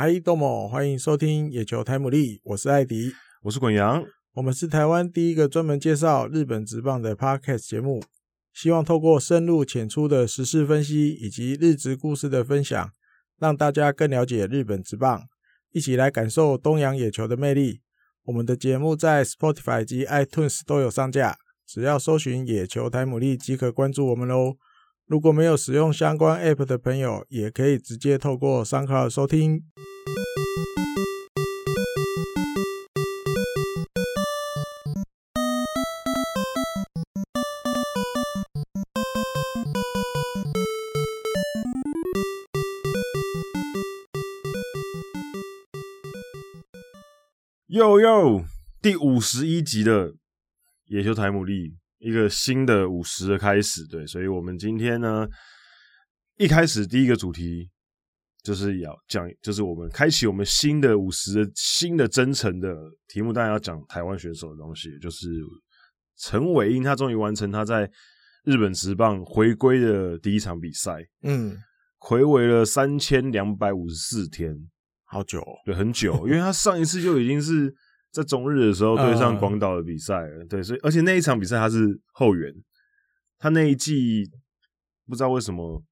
嗨，豆某，欢迎收听野球台姆利，我是艾迪，我是滚阳，我们是台湾第一个专门介绍日本职棒的 Podcast 节目，希望透过深入浅出的时事分析以及日职故事的分享，让大家更了解日本职棒，一起来感受东洋野球的魅力。我们的节目在 Spotify 及 iTunes 都有上架，只要搜寻“野球台姆利”即可关注我们喽。如果没有使用相关 App 的朋友，也可以直接透过 SoundCloud 收听。呦呦，第五十一集的野球台姆利，一个新的五十的开始。对，所以我们今天呢，一开始第一个主题就是要讲，就是我们开启我们新的五十的新的征程的题目，当然要讲台湾选手的东西，就是陈伟英，他终于完成他在日本职棒回归的第一场比赛。嗯，回违了三千两百五十四天。好久，哦，对，很久，因为他上一次就已经是在中日的时候对上广岛的比赛了，对，所以而且那一场比赛他是后援，他那一季不知道为什么，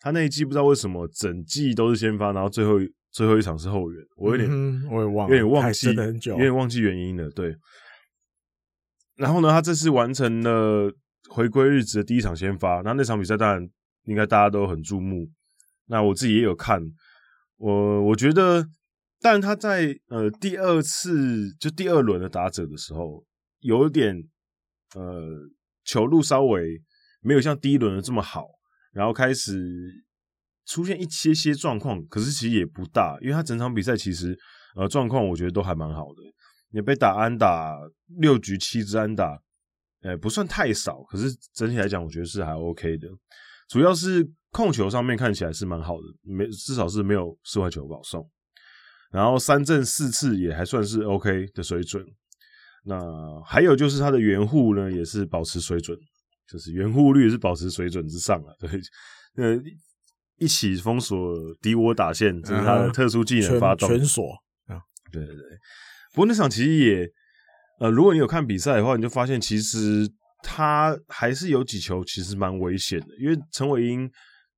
他那一季不知道为什么整季都是先发，然后最后最后一场是后援，我有点，嗯、我也忘，有点忘记，很久，有点忘记原因了，对。然后呢，他这次完成了回归日职的第一场先发，那那场比赛当然应该大家都很注目，那我自己也有看。我我觉得，但他在呃第二次就第二轮的打者的时候，有点呃球路稍微没有像第一轮的这么好，然后开始出现一些些状况，可是其实也不大，因为他整场比赛其实呃状况我觉得都还蛮好的，也被打安打六局七支安打，呃不算太少，可是整体来讲我觉得是还 OK 的，主要是。控球上面看起来是蛮好的，没至少是没有四坏球保送，然后三振四次也还算是 OK 的水准。那还有就是他的圆护呢，也是保持水准，就是圆护率也是保持水准之上啊。对，呃，一起封锁敌我打线，这是他的特殊技能发动，全锁啊。对对对。不过那场其实也，呃，如果你有看比赛的话，你就发现其实他还是有几球其实蛮危险的，因为陈伟英。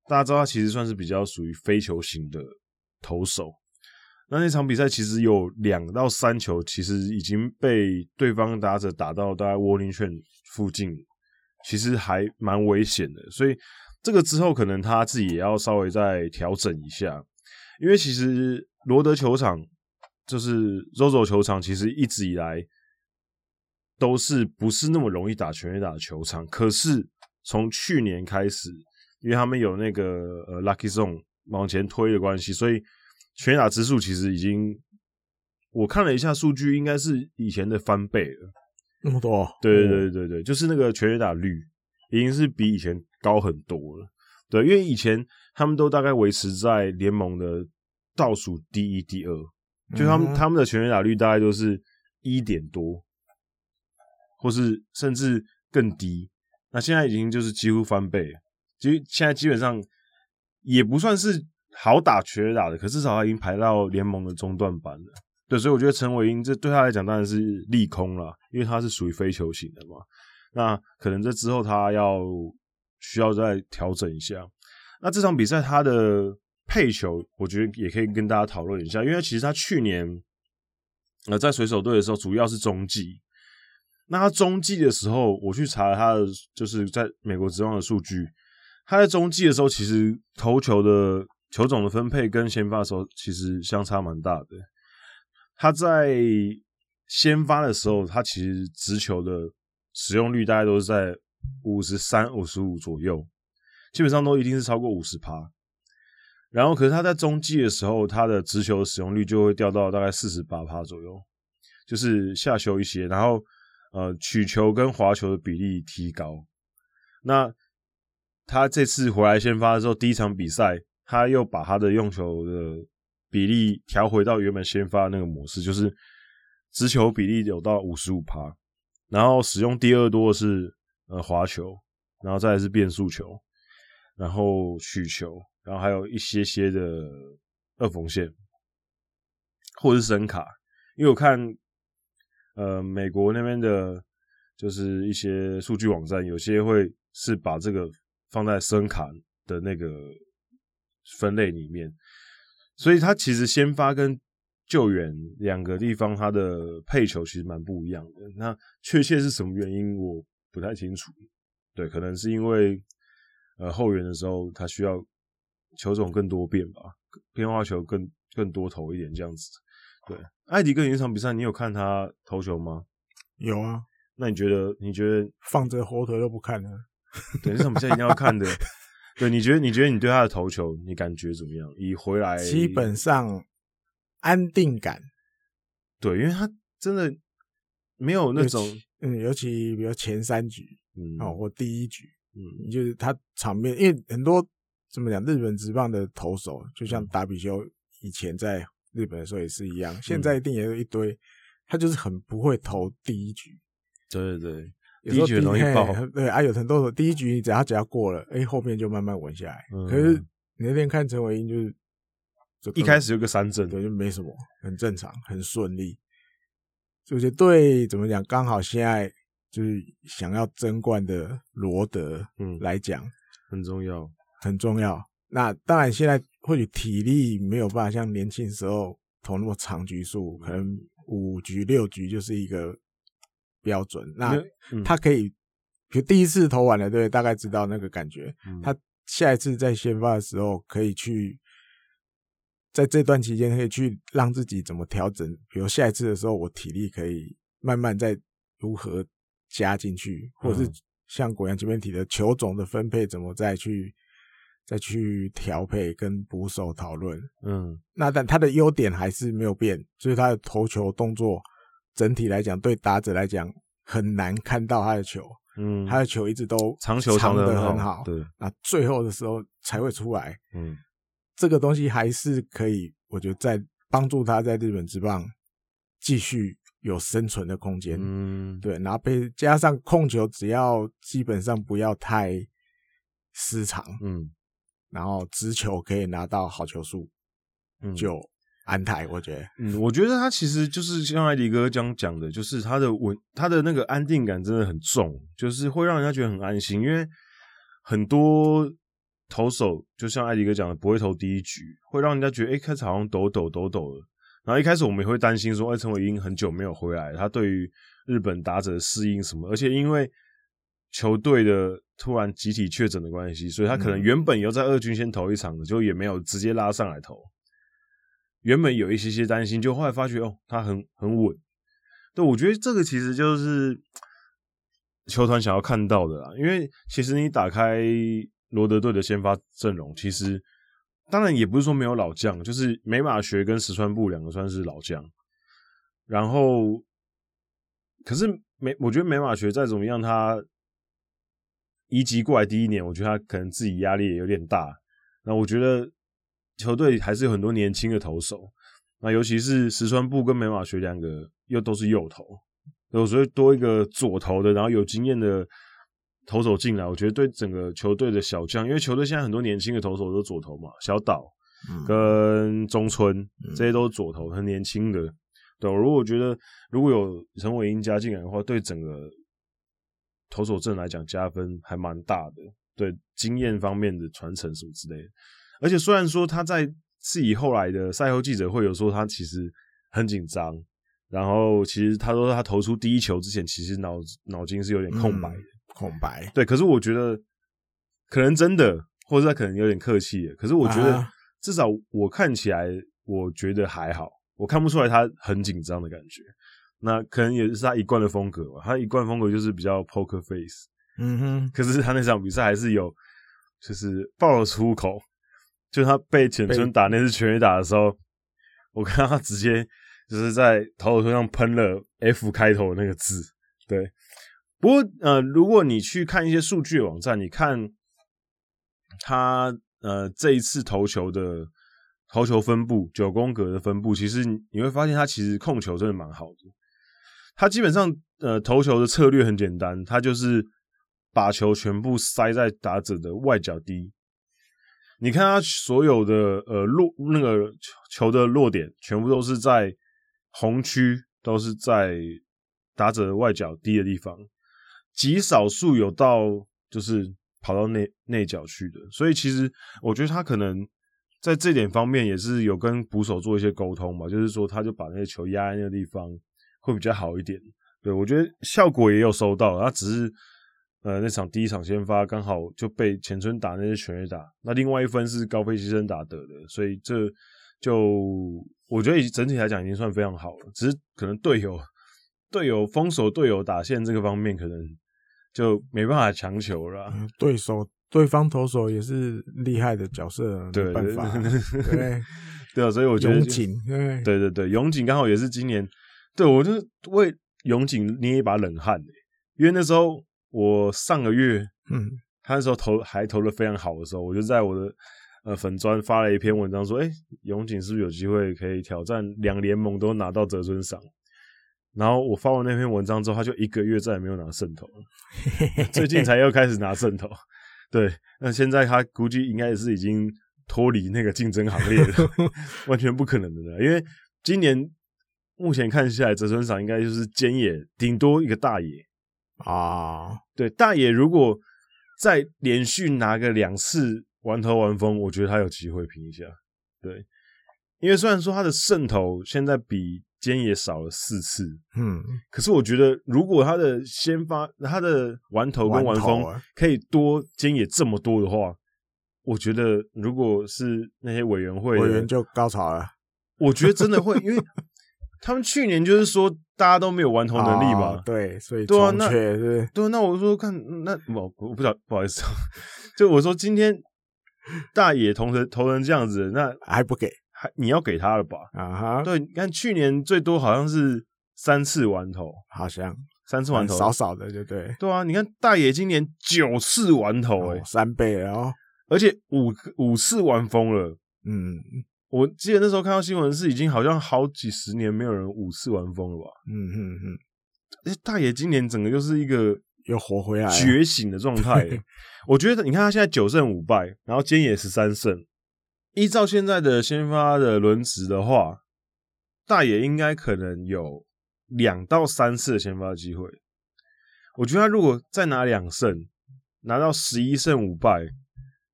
大家知道他其实算是比较属于非球型的投手，那那场比赛其实有两到三球，其实已经被对方打者打到大概 warning 圈附近，其实还蛮危险的。所以这个之后可能他自己也要稍微再调整一下，因为其实罗德球场就是 ZOZO 球场，其实一直以来都是不是那么容易打全垒打的球场，可是从去年开始。因为他们有那个呃 Lucky Zone 往前推的关系，所以全垒打之数其实已经我看了一下数据，应该是以前的翻倍了。那么多？对对对对对，就是那个全垒打率已经是比以前高很多了。对，因为以前他们都大概维持在联盟的倒数第一、第二，就他们他们的全垒打率大概都是一点多，或是甚至更低。那现在已经就是几乎翻倍了。其实现在基本上也不算是好打缺打的，可至少他已经排到联盟的中段班了。对，所以我觉得陈伟英这对他来讲当然是利空了，因为他是属于非球型的嘛。那可能这之后他要需要再调整一下。那这场比赛他的配球，我觉得也可以跟大家讨论一下，因为其实他去年呃在水手队的时候主要是中继。那他中继的时候，我去查了他的就是在美国职棒的数据。他在中继的时候，其实投球的球种的分配跟先发的时候其实相差蛮大的。他在先发的时候，他其实直球的使用率大概都是在五十三、五十五左右，基本上都一定是超过五十趴。然后，可是他在中继的时候，他的直球的使用率就会掉到大概四十八趴左右，就是下修一些。然后，呃，取球跟滑球的比例提高。那他这次回来先发的时候，第一场比赛他又把他的用球的比例调回到原本先发那个模式，就是直球比例有到五十五趴，然后使用第二多的是呃滑球，然后再是变速球，然后曲球，然后还有一些些的二缝线，或者是声卡，因为我看呃美国那边的，就是一些数据网站，有些会是把这个放在声卡的那个分类里面，所以他其实先发跟救援两个地方，他的配球其实蛮不一样的。那确切是什么原因，我不太清楚。对，可能是因为呃后援的时候，他需要球种更多变吧，变化球更更多投一点这样子。对，艾迪跟，你那场比赛你有看他投球吗？有啊。那你觉得？你觉得放着火腿都不看了？对，那场比赛一定要看的。对，你觉得？你觉得你对他的投球，你感觉怎么样？以回来基本上安定感。对，因为他真的没有那种，嗯，尤其比如前三局。嗯，哦，或第一局，嗯，就是他场面，因为很多怎么讲，日本职棒的投手，就像达比修以前在日本的时候也是一样，嗯、现在一定也有一堆，他就是很不会投第一局。对对对，第一局容易爆。对啊，有很多第一局你只要只要过了，哎，后面就慢慢稳下来。嗯、可是你那天看陈伟英，就是就一开始有个三振，对，就没什么，很正常，很顺利。就觉得对，怎么讲，刚好现在。就是想要争冠的罗德，嗯，来讲很重要，很重要。那当然，现在或许体力没有办法像年轻时候投那么长局数，可能五局六局就是一个标准。那他可以，比如第一次投完了，对，大概知道那个感觉。他下一次在先发的时候，可以去在这段期间可以去让自己怎么调整。比如下一次的时候，我体力可以慢慢再如何。加进去，或者是像果阳这边提的球种的分配，怎么再去再去调配跟捕手讨论。嗯，那但他的优点还是没有变，就是他的投球动作整体来讲，对打者来讲很难看到他的球。嗯，他的球一直都长球长得很好。对，那最后的时候才会出来。嗯，这个东西还是可以，我觉得在帮助他在日本职棒继续。有生存的空间，嗯，对，然后被加上控球，只要基本上不要太失常，嗯，然后直球可以拿到好球数，嗯，就安泰，我觉得，嗯，我觉得他其实就是像艾迪哥这样讲的，就是他的稳，他的那个安定感真的很重，就是会让人家觉得很安心，因为很多投手就像艾迪哥讲的，不会投第一局，会让人家觉得，哎，开始好像抖抖抖抖的。然后一开始我们也会担心说，哎，陈伟英很久没有回来，他对于日本打者的适应什么？而且因为球队的突然集体确诊的关系，所以他可能原本要在二军先投一场的，就也没有直接拉上来投。原本有一些些担心，就后来发觉哦，他很很稳。对，我觉得这个其实就是球团想要看到的啦。因为其实你打开罗德队的先发阵容，其实。当然也不是说没有老将，就是美马学跟石川部两个算是老将。然后，可是美，我觉得美马学再怎么样，他移籍过来第一年，我觉得他可能自己压力也有点大。那我觉得球队还是有很多年轻的投手，那尤其是石川部跟美马学两个又都是右投，有时候多一个左投的，然后有经验的。投手进来，我觉得对整个球队的小将，因为球队现在很多年轻的投手都是左投嘛，小岛跟中村、嗯、这些都是左投，很年轻的。对，如果我觉得如果有陈伟英加进来的话，对整个投手阵来讲加分还蛮大的，对经验方面的传承什么之类的。而且虽然说他在自己后来的赛后记者会有说他其实很紧张，然后其实他说他投出第一球之前，其实脑脑筋是有点空白的。嗯空白对，可是我觉得可能真的，或者他可能有点客气。可是我觉得至少我看起来，我觉得还好，我看不出来他很紧张的感觉。那可能也是他一贯的风格吧，他一贯风格就是比较 poker face。嗯哼。可是他那场比赛还是有，就是爆了粗口，就他被浅村打那次全垒打的时候，我看到他直接就是在投手丘上喷了 F 开头的那个字，对。不过，呃，如果你去看一些数据网站，你看他呃这一次投球的投球分布，九宫格的分布，其实你会发现他其实控球真的蛮好的。他基本上呃投球的策略很简单，他就是把球全部塞在打者的外角低，你看他所有的呃落那个球的落点，全部都是在红区，都是在打者外角低的地方，极少数有到就是跑到内内角去的。所以其实我觉得他可能在这点方面也是有跟捕手做一些沟通嘛，就是说他就把那个球压在那个地方会比较好一点。对，我觉得效果也有收到，他只是。呃，那场第一场先发刚好就被浅村打那些全垒打，那另外一分是高飞牺牲打得的，所以这就我觉得整体来讲已经算非常好了。只是可能队友队友封锁队友打线这个方面，可能就没办法强求了。对手对方投手也是厉害的角色，对，没办法，对对，对啊，所以我觉得永井，对对对对，永井刚好也是今年，对我就为永井捏一把冷汗，因为那时候。我上个月，嗯，他那时候投还投的非常好的时候，我就在我的呃粉砖发了一篇文章，说，哎，永井是不是有机会可以挑战两联盟都拿到泽村赏？然后我发完那篇文章之后，他就一个月再也没有拿圣头了，最近才又开始拿圣头。对，那现在他估计应该也是已经脱离那个竞争行列了，完全不可能的了，因为今年目前看下来，泽村赏应该就是菅野，顶多一个大野。啊，对，大野如果再连续拿个两次完头完封，我觉得他有机会拼一下。对，因为虽然说他的胜投现在比菅野少了四次，嗯，可是我觉得如果他的先发、他的完头跟完封可以多菅野这么多的话，我觉得如果是那些委员会委员就高潮了。我觉得真的会，因为 他们去年就是说。大家都没有玩投能力嘛？哦、对，所以对啊，那对，对，那我说看，那我我不知道，不好意思，就我说今天大野投成投成这样子，那还不给，还你要给他了吧？啊哈，对，你看去年最多好像是三次玩投，好像。三次玩投，少少的，对对？对啊，你看大野今年九次完投，哎，三倍了哦，而且五五次玩封了，嗯。我记得那时候看到新闻是已经好像好几十年没有人五次玩疯了吧？嗯嗯嗯。诶，大爷今年整个就是一个又活回来觉醒的状态。我觉得你看他现在九胜五败，然后今野十三胜。依照现在的先发的轮值的话，大爷应该可能有两到三次的先发机会。我觉得他如果再拿两胜，拿到十一胜五败，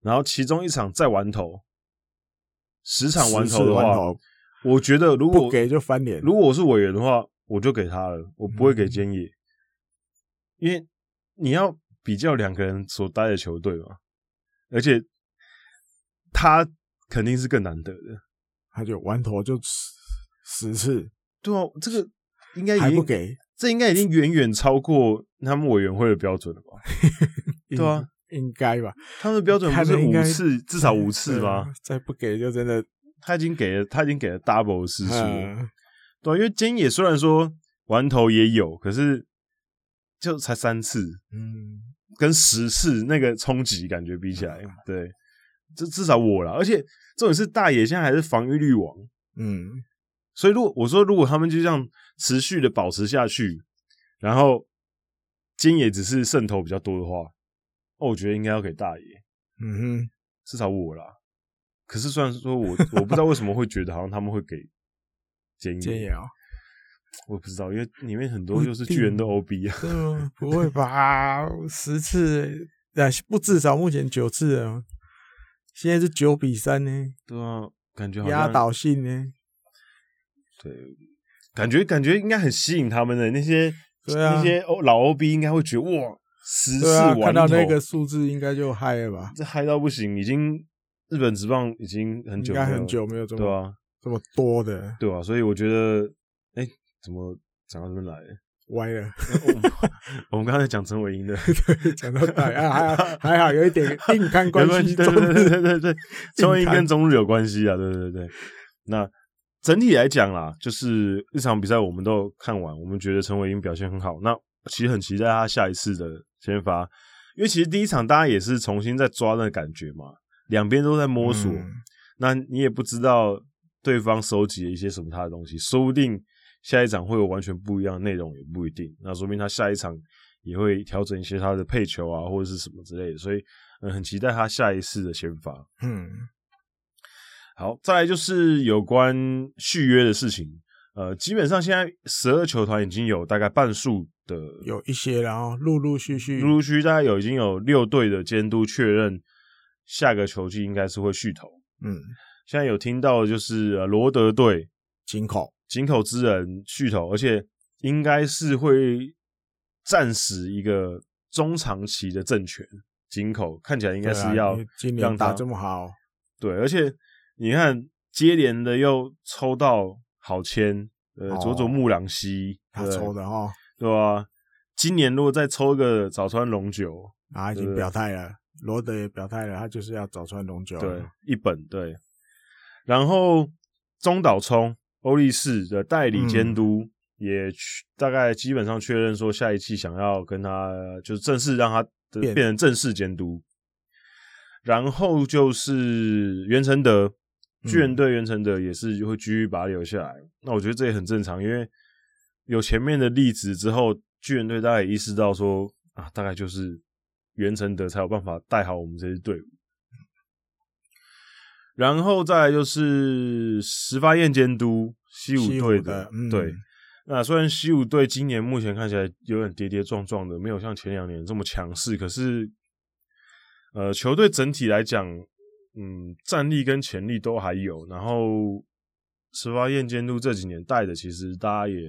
然后其中一场再完投。十场完投的话，我觉得如果不给就翻脸。如果我是委员的话，我就给他了，我不会给菅野，因为你要比较两个人所待的球队嘛，而且他肯定是更难得的，他就完投就十次，对啊，这个应该还不给，这应该已经远远超过他们委员会的标准了吧？对啊。应该吧，他们的标准不是五次，至少五次吗？再不给就真的，他已经给了，他已经给了 double 次数。对，因为菅野虽然说玩头也有，可是就才三次，嗯，跟十次那个冲击感觉比起来，对，这至少我了。而且重点是大野现在还是防御率王，嗯，所以如果我说如果他们就这样持续的保持下去，然后菅野只是渗透比较多的话。哦，我觉得应该要给大爷，嗯哼，至少我啦。可是虽然说我我不知道为什么会觉得好像他们会给菅野啊，我不知道，因为里面很多就是巨人的 OB 啊，嗯，不会吧？十次，啊，不至少目前九次啊，现在是九比三呢，对啊，感觉压倒性呢，对，感觉感觉应该很吸引他们的那些，对啊，那些老 OB 应该会觉得哇。十四完投，看到那个数字应该就嗨了吧？这嗨到不行，已经日本职棒已经很久，应该很久没有这么对啊，这么多的，对啊，所以我觉得，哎，怎么讲到这边来？歪了。我们刚才讲陈伟英的，讲到大啊还还好，有一点 硬看关系，对对对对对对，陈伟 英跟中日有关系啊，对对对。那整体来讲啦，就是一场比赛我们都看完，我们觉得陈伟英表现很好。那其实很期待他下一次的先发，因为其实第一场大家也是重新在抓那感觉嘛，两边都在摸索，嗯、那你也不知道对方收集了一些什么他的东西，说不定下一场会有完全不一样的内容，也不一定。那说明他下一场也会调整一些他的配球啊，或者是什么之类的，所以嗯，很期待他下一次的先发。嗯，好，再来就是有关续约的事情。呃，基本上现在十二球团已经有大概半数的有一些，然后陆陆续续，陆陆续续大概有已经有六队的监督确认下个球季应该是会续投。嗯，现在有听到的就是呃罗德队井口井口之人续投，而且应该是会暂时一个中长期的政权。井口看起来应该是要今年打这么好，对，而且你看接连的又抽到。好签，呃，佐佐木朗希，他抽的哈，对吧？今年如果再抽一个早川龙九，啊已经表态了，罗德也表态了，他就是要早川龙九，对，一本对。然后中岛聪欧力士的代理监督也大概基本上确认说，下一期想要跟他就是正式让他变成正式监督。然后就是袁成德。巨人队袁成德也是会继续把他留下来，嗯，那我觉得这也很正常，因为有前面的例子之后，巨人队大概也意识到说啊，大概就是袁成德才有办法带好我们这支队伍。然后再来就是石发彦监督西武队的，嗯，对，那虽然西武队今年目前看起来有点跌跌撞撞的，没有像前两年这么强势，可是呃，球队整体来讲。嗯，战力跟潜力都还有，然后石发燕监督这几年带的，其实大家也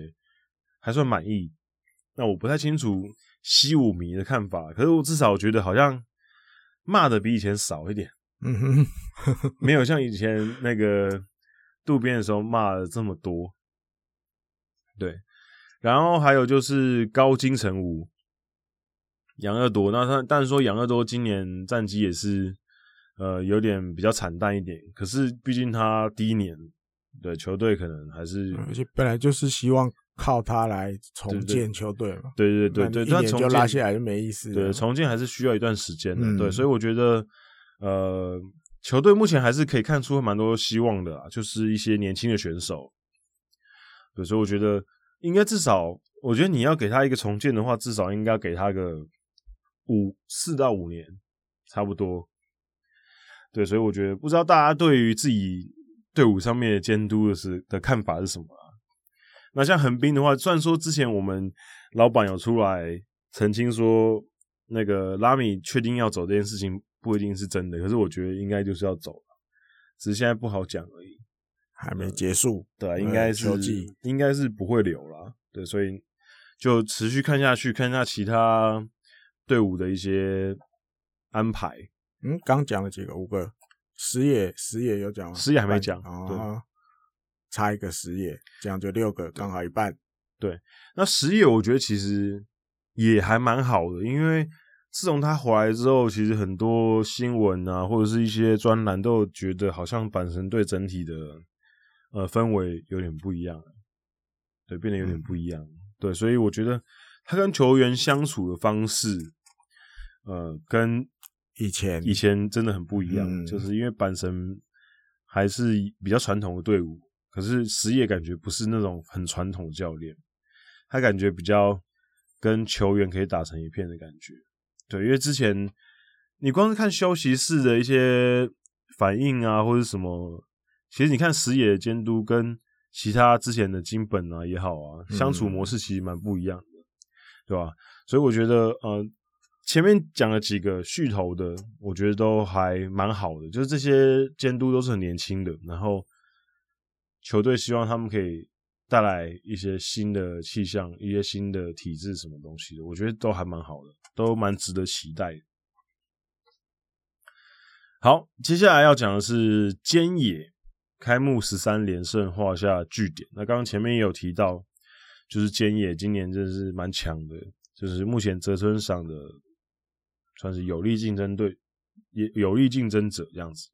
还算满意。那我不太清楚西武迷的看法，可是我至少觉得好像骂的比以前少一点，嗯哼，没有像以前那个渡边的时候骂的这么多。对，然后还有就是高金城武、杨二多，那他但是说杨二多今年战绩也是。呃，有点比较惨淡一点，可是毕竟他第一年对球队可能还是，而且本来就是希望靠他来重建球队嘛。对对对对，对，一年就拉下来就没意思。对，重建还是需要一段时间的。嗯、对，所以我觉得，呃，球队目前还是可以看出蛮多希望的啊，就是一些年轻的选手。对，所以我觉得应该至少，我觉得你要给他一个重建的话，至少应该给他个五四到五年，差不多。对，所以我觉得不知道大家对于自己队伍上面的监督的是的看法是什么啊？那像横滨的话，虽然说之前我们老板有出来澄清说，那个拉米确定要走这件事情不一定是真的，可是我觉得应该就是要走了，只是现在不好讲而已，还没结束。对啊，应该是应该是不会留了。对，所以就持续看下去，看一下其他队伍的一些安排。嗯，刚讲了几个，五个，十野十野有讲吗？十野还没讲，哦，差一个十野，这样就六个，刚好一半。对，那十野我觉得其实也还蛮好的，因为自从他回来之后，其实很多新闻啊，或者是一些专栏都有觉得好像阪神队整体的呃氛围有点不一样，对，变得有点不一样，嗯。对，所以我觉得他跟球员相处的方式，呃，跟以前以前真的很不一样，嗯、就是因为阪神还是比较传统的队伍，可是石野感觉不是那种很传统的教练，他感觉比较跟球员可以打成一片的感觉。对，因为之前你光是看休息室的一些反应啊，或者什么，其实你看石野的监督跟其他之前的金本啊也好啊，相处模式其实蛮不一样的，嗯、对吧？所以我觉得呃。前面讲了几个续投的，我觉得都还蛮好的，就是这些监督都是很年轻的，然后球队希望他们可以带来一些新的气象、一些新的体制什么东西的，我觉得都还蛮好的，都蛮值得期待。好，接下来要讲的是菅野开幕十三连胜画下句点。那刚刚前面也有提到，就是菅野今年真的是蛮强的，就是目前泽村赏的。算是有力竞争对，也有力竞争者这样子。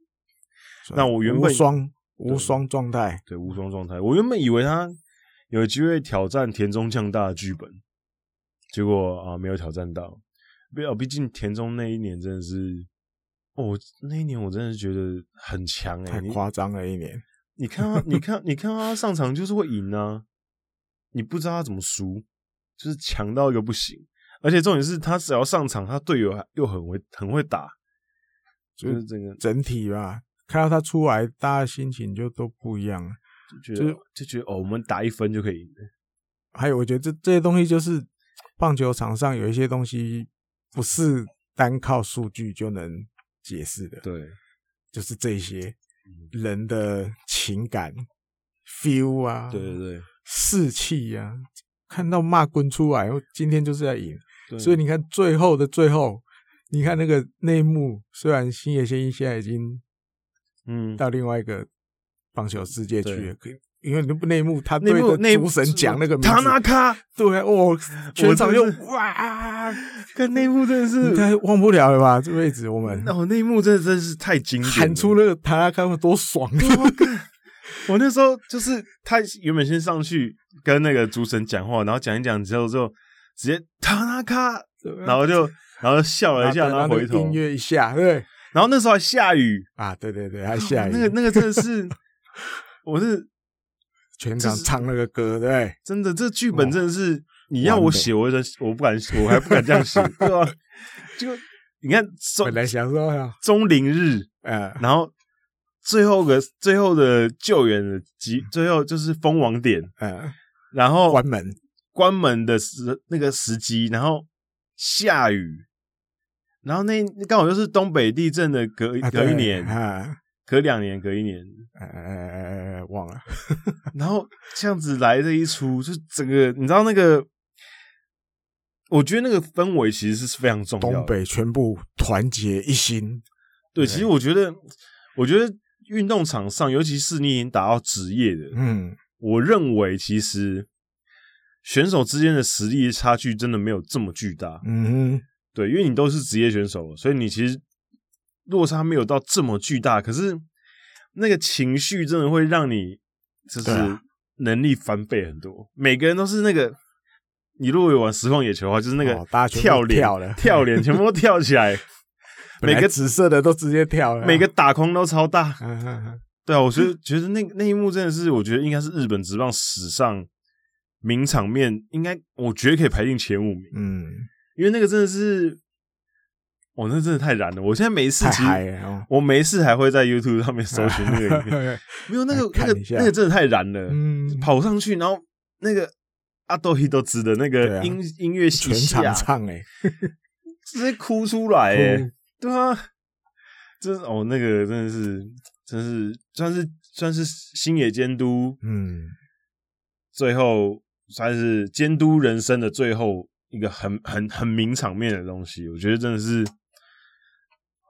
那我原本无双无双状态，对无双状态。我原本以为他有机会挑战田中将大的剧本，结果啊没有挑战到。不要，毕竟田中那一年真的是，哦，那一年我真的是觉得很强哎、欸，太夸张了一年。你看他，你看，你看他上场就是会赢啊，你不知道他怎么输，就是强到一个不行。而且重点是他只要上场，他队友又很会很会打，就是整个整体吧。看到他出来，大家心情就都不一样了，就觉得就，就觉得哦，我们打一分就可以赢。还有，我觉得这这些东西就是棒球场上有一些东西不是单靠数据就能解释的。对，就是这些人的情感、嗯、feel 啊，对对对，士气啊，看到骂滚出来，今天就是要赢。所以你看最后的最后，你看那个内幕，虽然星野仙一现在已经嗯。到另外一个棒球世界去了，可以。因为那部内幕，他对着主神讲那个名字，塔纳卡，对哦，全场又哇，跟内幕真的是，太忘不了了吧？这辈子我们。哦，内幕真的真是太经典，喊出那个塔纳卡会多爽！我那时候就是他原本先上去跟那个主神讲话，然后讲一讲之后就直接塔纳卡，然后就然后笑了一下，然后回头。音乐一下，对，然后那时候还下雨。啊，对对对，还下雨，那个那个真的是，我是。全场唱那个歌，对，真的，这剧本真的是你要我写，我我不敢写，我还不敢这样写，对吧？就你看，本来想说中灵日，嗯，然后最后个最后的救援的集，最后就是封王点，嗯，然后关门关门的时那个时机，然后下雨，然后那刚好又是东北地震的隔隔一年啊。隔两年，隔一年，哎哎哎哎，忘了。然后这样子来这一出，就整个你知道那个，我觉得那个氛围其实是非常重要的。东北全部团结一心。对，其实我觉得，我觉得运动场上，尤其是你已经打到职业的，嗯，我认为其实选手之间的实力差距真的没有这么巨大。嗯哼，对，因为你都是职业选手，所以你其实。落差没有到这么巨大，可是那个情绪真的会让你就是能力翻倍很多。啊、每个人都是那个，你如果有玩实况野球的话，就是那个跳脸、跳跳脸，全部都跳起来。每个紫色的都直接跳了，每个打空都超大。对啊，我觉得觉得那那一幕真的是，我觉得应该是日本职棒史上名场面，应该我觉得可以排进前五名。嗯，因为那个真的是。我、哦、那真的太燃了！我现在没事，其实、哦、我没事还会在 YouTube 上面搜寻那个影片，没有那个那个那个真的太燃了。嗯，跑上去，然后那个阿斗希多兹的那个音、啊、音乐全场唱、欸，哎，直接哭出来、欸，哎，对啊，这哦，那个真的是，真是算是算是星野监督，嗯，最后算是监督人生的最后一个很很很名场面的东西，我觉得真的是。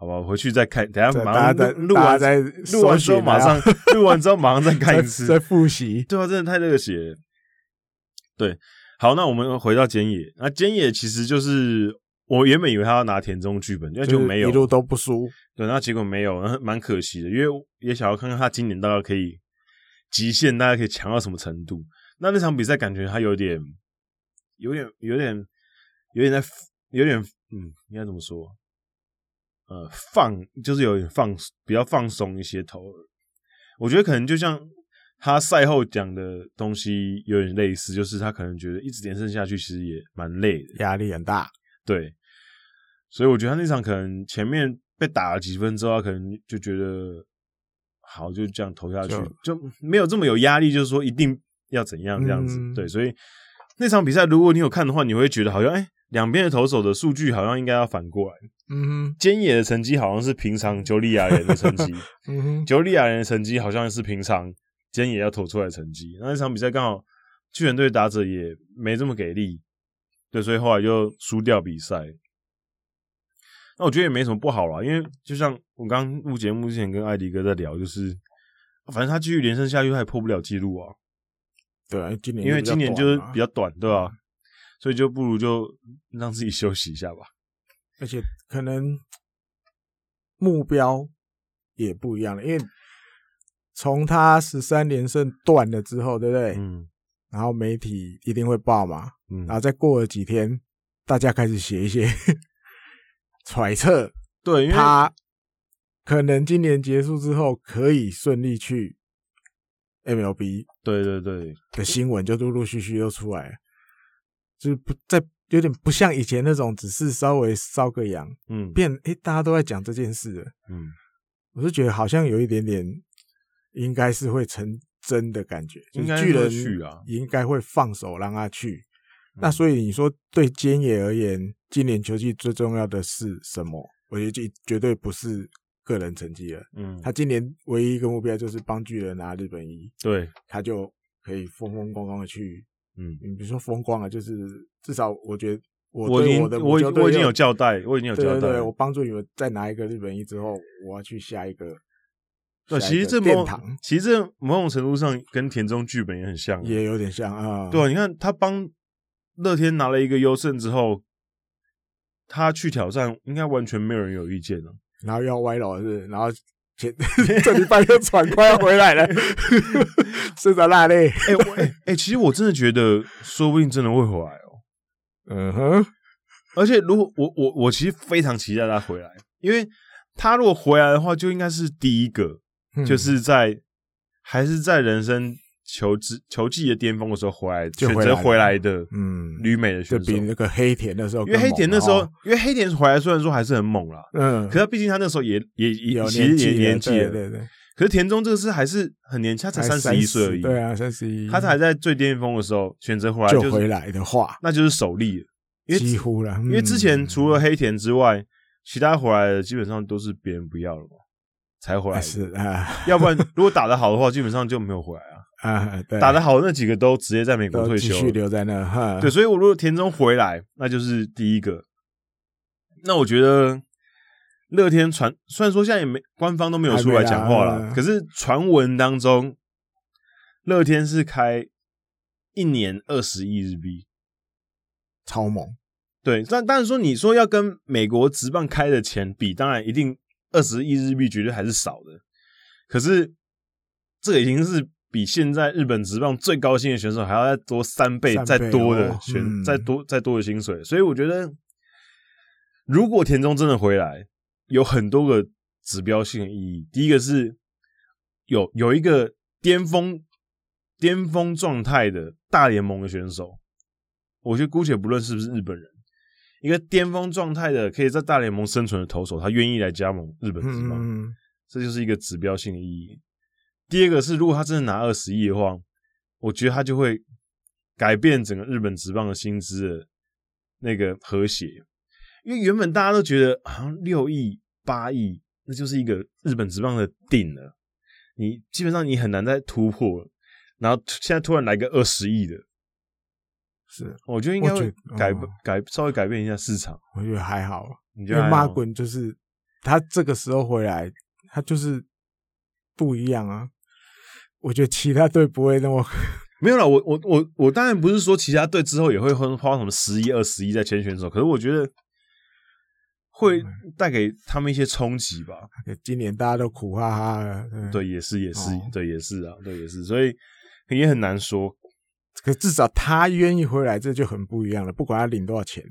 好吧，回去再看。等下马上录完再录完之后，马上录完之后马上再看一次，再复习。对啊，真的太热血。对，好，那我们回到菅野。那菅野其实就是我原本以为他要拿田中剧本，因为就没有，一路都不输。对，那结果没有，蛮可惜的。因为也想要看看他今年大概可以极限，大概可以强到什么程度。那那场比赛感觉他有点，有点，有点，有点在，有点，嗯，应该怎么说？呃，放就是有点放，比较放松一些头。我觉得可能就像他赛后讲的东西有点类似，就是他可能觉得一直连胜下去其实也蛮累的，压力很大。对，所以我觉得他那场可能前面被打了几分之后，他可能就觉得好，就这样投下去，就，就没有这么有压力，就是说一定要怎样这样子。嗯、对，所以那场比赛如果你有看的话，你会觉得好像哎。欸两边的投手的数据好像应该要反过来。嗯哼，菅野的成绩好像是平常九利亚人的成绩。嗯哼，九里亚人的成绩好像是平常菅野要投出来的成绩。那那场比赛刚好巨人队打者也没这么给力，对，所以后来就输掉比赛。那我觉得也没什么不好啦，因为就像我刚录节目之前跟艾迪哥在聊，就是反正他继续连胜下去，他也破不了记录啊。对啊，今年因为今年就是比较短，对吧？所以就不如就让自己休息一下吧，而且可能目标也不一样了，因为从他十三连胜断了之后，对不对？嗯。然后媒体一定会报嘛，嗯。然后再过了几天，大家开始写一些 揣测，对，因为他可能今年结束之后可以顺利去 MLB，对对对，的新闻就陆陆续续又出来了。就是不在有点不像以前那种，只是稍微烧个痒，嗯，变诶、欸，大家都在讲这件事了，嗯，我是觉得好像有一点点，应该是会成真的感觉，就是巨人去啊，应该会放手让他去。那所以你说对菅野而言，今年球季最重要的是什么？我觉得绝对不是个人成绩了。嗯，他今年唯一一个目标就是帮巨人拿日本一，对，他就可以风风光光的去。嗯，你比如说风光啊，就是至少我觉得我我已经我的我我已经有交代，我已经有交代，对对对，我帮助你们再拿一个日本一之后，我要去下一个。对，其实这某其实这某种程度上跟田中剧本也很像，也有点像啊。对，你看他帮乐天拿了一个优胜之后，他去挑战，应该完全没有人有意见了。然后要歪楼是，然后前 这礼拜又喘快要回来了，是在，那嘞。哎哎 哎，其实我真的觉得，说不定真的会回来哦。嗯哼，而且如果我我我其实非常期待他回来，因为他如果回来的话，就应该是第一个，嗯、就是在还是在人生。球季球技的巅峰的时候回来，选择回来的，嗯，旅美的选手，就比那个黑田的时候，因为黑田那时候，因为黑田回来虽然说还是很猛啦，嗯，可是他毕竟他那时候也也也其实也年纪了，对对。可是田中这个是还是很年轻，他才三十一岁而已，对啊，三十一，他才在最巅峰的时候选择回来就回来的话，那就是首例了，因为几乎了，因为之前除了黑田之外，其他回来的基本上都是别人不要了嘛，才回来是啊，要不然 如果打得好的话，基本上就没有回来啊。啊，对，打得好的那几个都直接在美国退休，继续留在那。哈，对，所以我如果田中回来，那就是第一个。那我觉得乐天传，虽然说现在也没官方都没有出来讲话了，可是传闻当中，乐天是开一年二十亿日币，超猛。对，但但是说你说要跟美国职棒开的钱比，当然一定二十亿日币绝对还是少的。可是这个已经是。比现在日本职棒最高薪的选手还要再多三倍，再多的选，嗯、再多再多的薪水，所以我觉得，如果田中真的回来，有很多个指标性的意义。第一个是有有一个巅峰巅峰状态的大联盟的选手，我觉得姑且不论是不是日本人，一个巅峰状态的可以在大联盟生存的投手，他愿意来加盟日本职棒，嗯、这就是一个指标性的意义。第二个是，如果他真的拿二十亿的话，我觉得他就会改变整个日本职棒的薪资的那个和谐，因为原本大家都觉得好像六亿、八亿，那就是一个日本职棒的顶了，你基本上你很难再突破了。然后现在突然来个二十亿的，是，我觉得应该会改改稍微改变一下市场。我觉得还好，你觉得马滚就是他这个时候回来，他就是不一样啊。我觉得其他队不会那么 没有了，我我我我当然不是说其他队之后也会花花什么十一二十一在签选手，可是我觉得会带给他们一些冲击吧。今年大家都苦哈哈的，对，也是也是，对，也是啊，对，也是，所以也很难说。可至少他愿意回来，这就很不一样了。不管他领多少钱，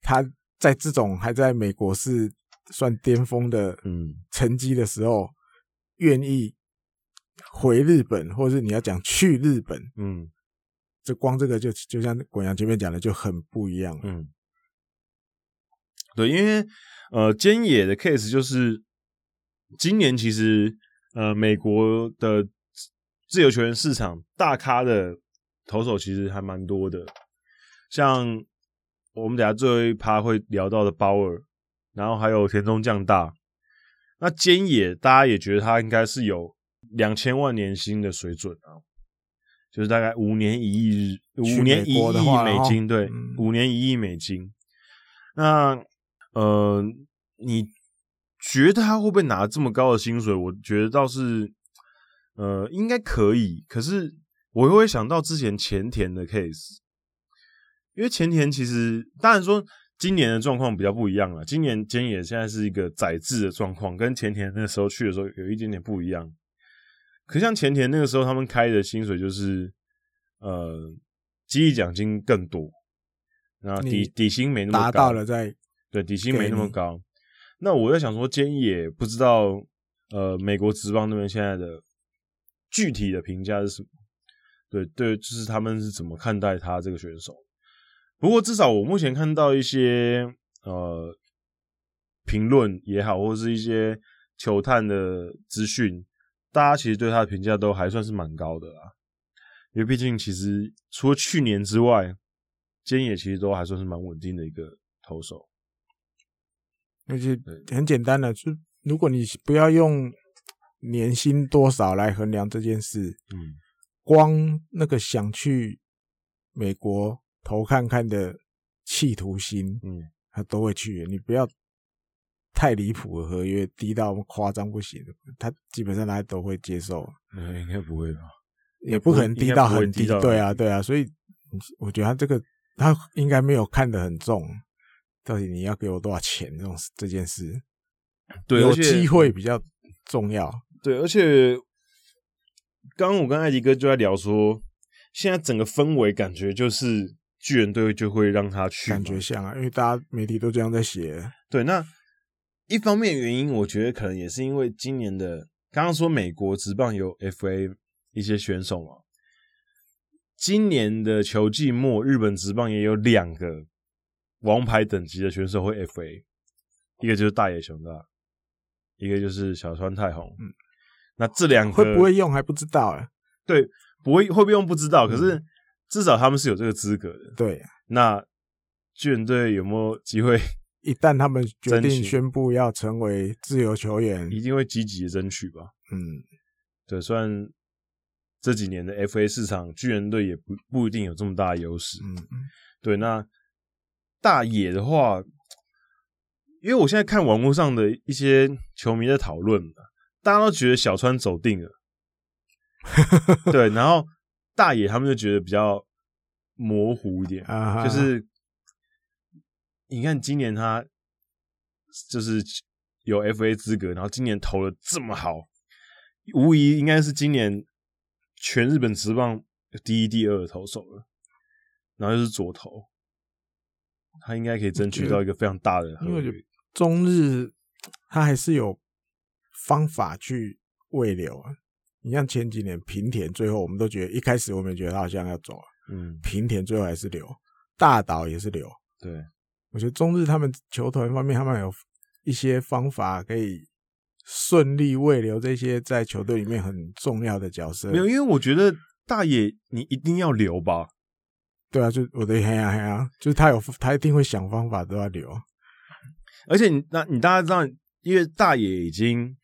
他在这种还在美国是算巅峰的嗯成绩的时候，愿意。回日本，或者是你要讲去日本，嗯，这光这个就就像滚阳前面讲的就很不一样，嗯，对，因为呃，菅野的 case 就是今年其实呃，美国的自由球员市场大咖的投手其实还蛮多的，像我们等下最后一趴会聊到的鲍尔，然后还有田中将大，那菅野大家也觉得他应该是有。两千万年薪的水准啊，就是大概五年一亿日，五年一亿美金，对，嗯、五年一亿美金。那呃，你觉得他会不会拿这么高的薪水？我觉得倒是，呃，应该可以。可是我又会想到之前前田的 case，因为前田其实当然说今年的状况比较不一样了。今年菅野现在是一个宰制的状况，跟前田那时候去的时候有一点点不一样。可像前田那个时候，他们开的薪水就是，呃，激励奖金更多，然后底底薪没那么高，达到了在对底薪没那么高。那我在想说，菅野不知道，呃，美国职棒那边现在的具体的评价是什么？对对，就是他们是怎么看待他这个选手？不过至少我目前看到一些呃评论也好，或者是一些球探的资讯，大家其实对他的评价都还算是蛮高的啦。因为毕竟其实除了去年之外，菅野其实都还算是蛮稳定的一个投手。而且很简单的，就如果你不要用年薪多少来衡量这件事，嗯，光那个想去美国投看看的企图心，嗯，他都会去。你不要太离谱的合约，低到夸张不行，他基本上他都会接受。嗯，应该不会吧？也不可能低到很低。对啊，对啊，所以我觉得他这个他应该没有看得很重。到底你要给我多少钱？这种这件事，对，有机会比较重要。对，而且刚刚我跟艾迪哥就在聊说，现在整个氛围感觉就是巨人队就会让他去，感觉像啊，因为大家媒体都这样在写。对，那一方面原因，我觉得可能也是因为今年的刚刚说美国职棒有 FA 一些选手嘛，今年的球季末日本职棒也有两个王牌等级的选手会 FA，一个就是大野雄大，一个就是小川太宏。嗯，那这两个会不会用还不知道哎。对，不会会不会用不知道，可是至少他们是有这个资格的。对，那巨人队有没有机会？一旦他们决定宣布要成为自由球员，一定会积极的争取吧？嗯，对，虽然这几年的 FA 市场，巨人队也不不一定有这么大的优势。嗯嗯，对，那。大野的话，因为我现在看网络上的一些球迷在讨论，大家都觉得小川走定了，对，然后大野他们就觉得比较模糊一点，就是你看今年他就是有 FA 资格，然后今年投的这么好，无疑应该是今年全日本职棒第一、第二的投手了，然后又是左投。他应该可以争取到一个非常大的，因为中日他还是有方法去喂流啊。你像前几年平田，最后我们都觉得一开始我们觉得他好像要走了，嗯，平田最后还是留，大岛也是留。对，我觉得中日他们球团方面，他们有一些方法可以顺利慰留这些在球队里面很重要的角色。没有，因为我觉得大野你一定要留吧。对啊，就我的黑啊黑啊，就是他有他一定会想方法都要留，而且你那你大家知道，因为大野已经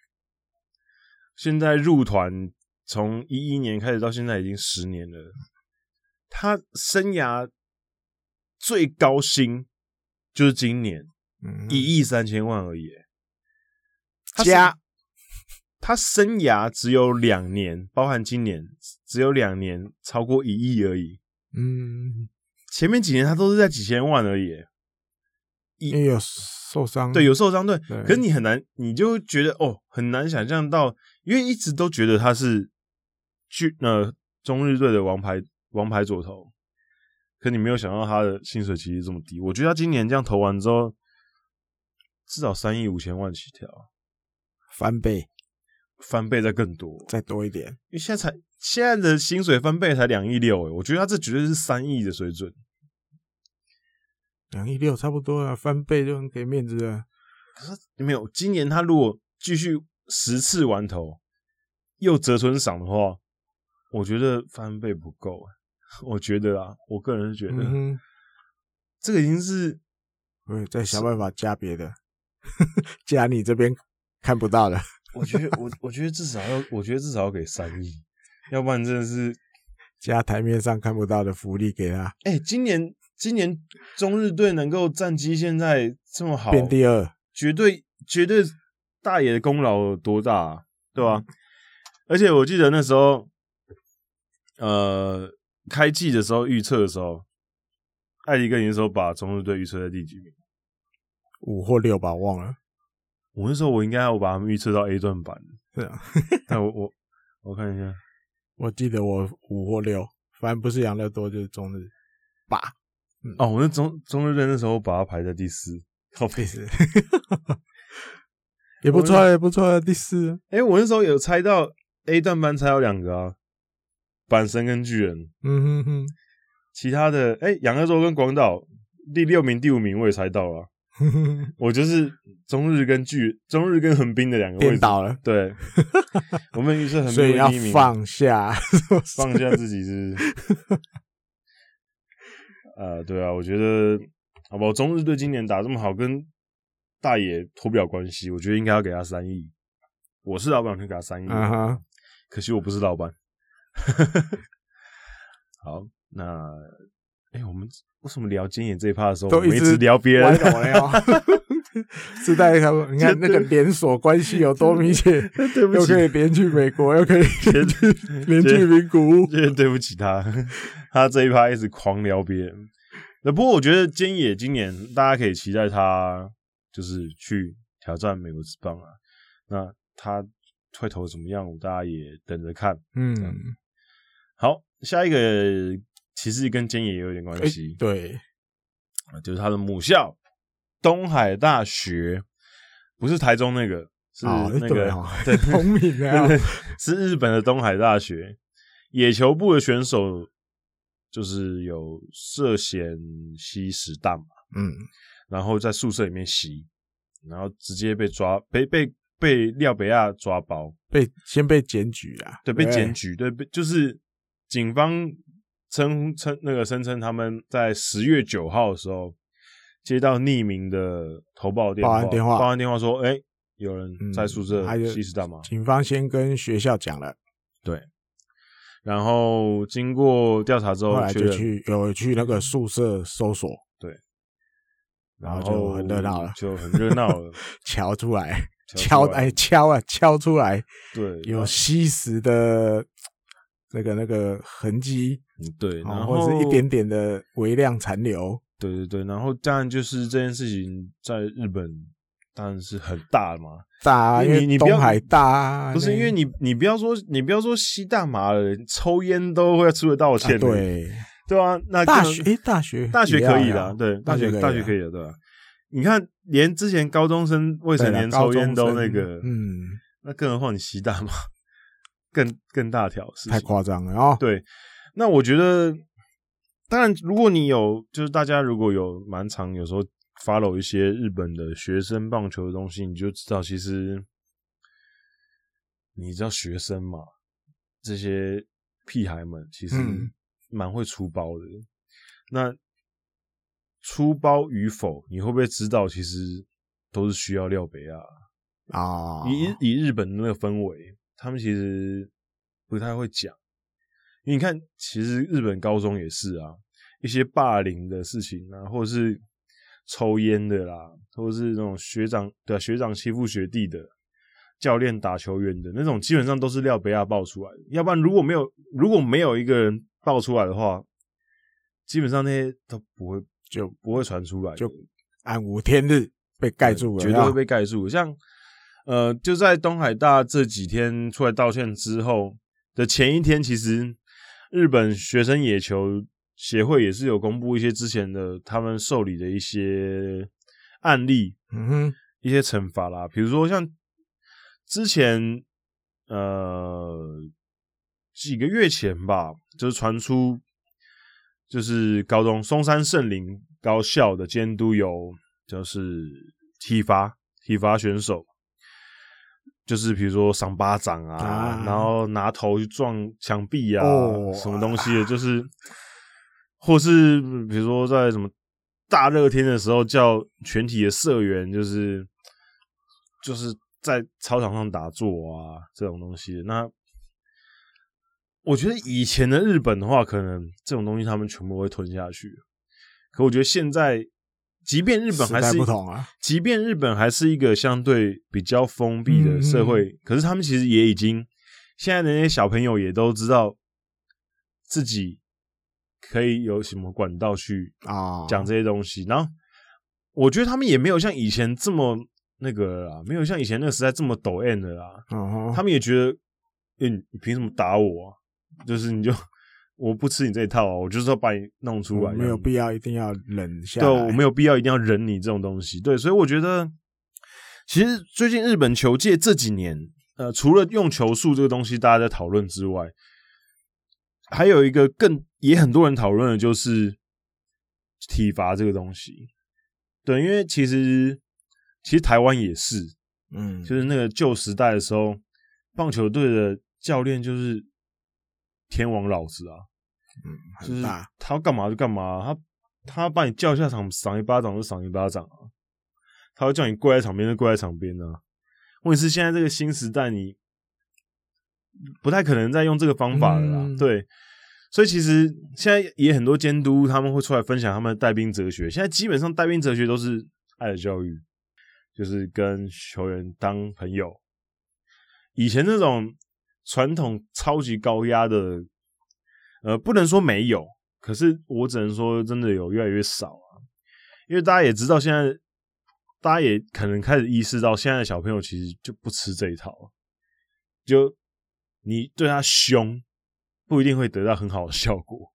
现在入团从一一年开始到现在已经十年了，他生涯最高薪就是今年一亿三千万而已，加他生涯只有两年，包含今年只有两年超过一亿而已。嗯，前面几年他都是在几千万而已，因为有受伤，对，有受伤，对。可是你很难，你就觉得哦，很难想象到，因为一直都觉得他是去呃中日队的王牌王牌左投，可你没有想到他的薪水其实这么低。我觉得他今年这样投完之后，至少三亿五千万起跳，翻倍，翻倍再更多，再多一点，因为现在才。现在的薪水翻倍才两亿六，诶，我觉得他这绝对是三亿的水准。两亿六差不多啊，翻倍就很给面子啊。可是没有，今年他如果继续十次完投又折损赏的话，我觉得翻倍不够。我觉得啊，我个人是觉得，嗯、这个已经是，嗯，再想办法加别的，加你这边看不到的。我觉得我我觉得至少要，我觉得至少要给三亿。要不然真的是 加台面上看不到的福利给他。哎、欸，今年今年中日队能够战绩现在这么好，变第二，绝对绝对大爷的功劳有多大，啊，对吧？而且我记得那时候，呃，开季的时候预测的时候，艾迪哥那时候把中日队预测在第几名？五或六吧，忘了。我那时候我应该要把他们预测到 A 段版，对啊。那我 我我看一下。我记得我五或六，反正不是养乐多就是中日八。嗯、哦，我那中中日队那时候把它排在第四，靠背 是，也不错也不错，第四。哎、欸，我那时候有猜到 A 段班猜到两个啊，阪神跟巨人。嗯哼哼，其他的，哎、欸，养乐多跟广岛第六名、第五名我也猜到了。我就是中日跟巨中日跟横滨的两个位置颠倒了。对，我们预测横滨所以要放下，放下自己是。呃，对啊，我觉得，好不好？中日队今年打这么好，跟大爷脱不了关系。我觉得应该要给他三亿。我是老板，可以给他三亿。Uh huh. 可惜我不是老板。好，那，哎、欸，我们为什么聊菅野这一趴的时候，都一直，聊别人？是在他们，你看那个连锁关系有多明显？对不起，又可以连去美国，又可以连去连去名古屋。对不起他，他这一趴一直狂聊别人。那不过我觉得菅野今年大家可以期待他，就是去挑战美国之棒啊。那他会投怎么样？大家也等着看。嗯，好，下一个其实跟菅野也有点关系。欸、对，就是他的母校。东海大学不是台中那个，是那个对，是日本的东海大学野球部的选手，就是有涉嫌吸食大麻，嗯，然后在宿舍里面吸，然后直接被抓，被被被廖北亚抓包，被先被检举啊，对，被检举，对，被就是警方称称那个声称他们在十月九号的时候。接到匿名的投报电话，报案电话，报案电话说：“哎、欸，有人在宿舍吸食大麻。”警方先跟学校讲了，对。然后经过调查之后，后来就去有去那个宿舍搜索，对。然后就很热闹了，就很热闹了，敲出来，敲哎敲啊敲出来，对，有吸食的那个那个痕迹，对，然后或者是一点点的微量残留。对对对，然后当然就是这件事情在日本当然是很大嘛，大，因为你东海大，不是因为你你不要说你不要说吸大麻的人，抽烟都会出得道歉，对对啊，那大学诶大学大学可以的，对大学大学可以的，对吧？你看连之前高中生未成年抽烟都那个，嗯，那更何况你吸大麻，更更大条太夸张了啊！对，那我觉得。当然，如果你有，就是大家如果有蛮常有时候 follow 一些日本的学生棒球的东西，你就知道，其实你知道学生嘛，这些屁孩们其实蛮会出包的。嗯、那出包与否，你会不会知道，其实都是需要廖北亚啊。以以日本的那个氛围，他们其实不太会讲。你看，其实日本高中也是啊，一些霸凌的事情啊，或者是抽烟的啦，或者是那种学长对、啊、学长欺负学弟的，教练打球员的那种，基本上都是廖北亚爆出来的。要不然如果没有如果没有一个人爆出来的话，基本上那些都不会就不会传出来，就暗无天日被盖住了，绝对会被盖住。像呃，就在东海大这几天出来道歉之后的前一天，其实。日本学生野球协会也是有公布一些之前的他们受理的一些案例，嗯哼，一些惩罚啦，比如说像之前呃几个月前吧，就是传出就是高中松山圣林高校的监督有就是体罚体罚选手。就是比如说赏巴掌啊，啊然后拿头去撞墙壁啊，哦、什么东西的，就是，或是比如说在什么大热天的时候，叫全体的社员，就是就是在操场上打坐啊，这种东西。那我觉得以前的日本的话，可能这种东西他们全部会吞下去。可我觉得现在。即便日本还是不同啊，即便日本还是一个相对比较封闭的社会，嗯嗯，可是他们其实也已经现在的那些小朋友也都知道自己可以有什么管道去啊讲这些东西。哦、然后我觉得他们也没有像以前这么那个啦，没有像以前那个时代这么抖 N 的啦。嗯、哼他们也觉得，欸、你凭什么打我、啊？就是你就。我不吃你这一套啊！我就是要把你弄出来，没有必要一定要忍下来。对，我没有必要一定要忍你这种东西。对，所以我觉得，其实最近日本球界这几年，呃，除了用球数这个东西大家在讨论之外，还有一个更也很多人讨论的就是体罚这个东西。对，因为其实其实台湾也是，嗯，就是那个旧时代的时候，棒球队的教练就是天王老子啊，嗯，就是他要干嘛就干嘛，他他把你叫下场赏一巴掌就赏一巴掌啊，他会叫你跪在场边就跪在场边啊。问题是现在这个新时代，你不太可能再用这个方法了啦，嗯、对。所以其实现在也很多监督他们会出来分享他们的带兵哲学。现在基本上带兵哲学都是爱的教育，就是跟球员当朋友。以前那种传统超级高压的，呃，不能说没有，可是我只能说真的有越来越少啊。因为大家也知道，现在大家也可能开始意识到，现在的小朋友其实就不吃这一套，就你对他凶。不一定会得到很好的效果，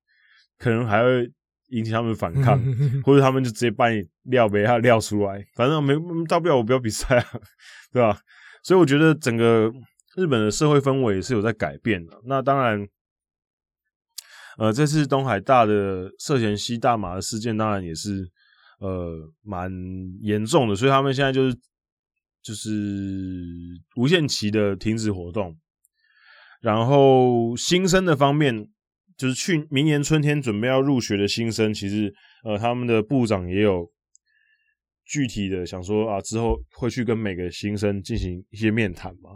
可能还会引起他们反抗，或者他们就直接把你撂呗，他撂出来，反正没大不了我不要比赛啊，对吧？所以我觉得整个日本的社会氛围也是有在改变的。那当然，呃，这次东海大的涉嫌吸大麻的事件，当然也是呃蛮严重的，所以他们现在就是就是无限期的停止活动。然后新生的方面，就是去明年春天准备要入学的新生，其实呃，他们的部长也有具体的想说啊，之后会去跟每个新生进行一些面谈嘛，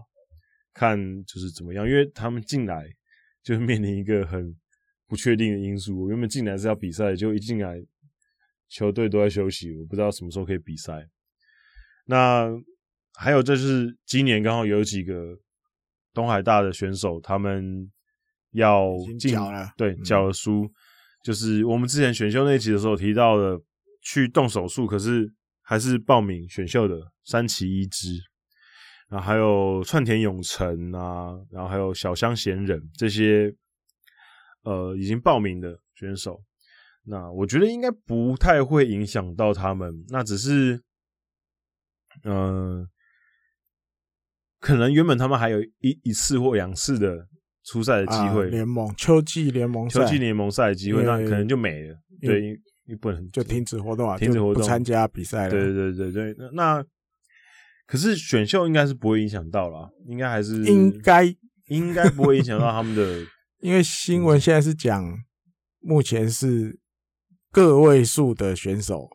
看就是怎么样，因为他们进来就面临一个很不确定的因素。我原本进来是要比赛，就一进来球队都在休息，我不知道什么时候可以比赛。那还有就是今年刚好有几个。东海大的选手，他们要进对缴了书，嗯、就是我们之前选秀那集的时候提到的，去动手术，可是还是报名选秀的三崎一织，然后还有串田永成啊，然后还有小香贤人这些，呃，已经报名的选手，那我觉得应该不太会影响到他们，那只是，嗯、呃。可能原本他们还有一一次或两次的出赛的机会，联盟秋季联盟秋季联盟赛的机会，那可能就没了。对，你不能就停止活动啊，停止活动，不参加比赛对对对对，那可是选秀应该是不会影响到啦，应该还是应该应该不会影响到他们的，因为新闻现在是讲，目前是个位数的选手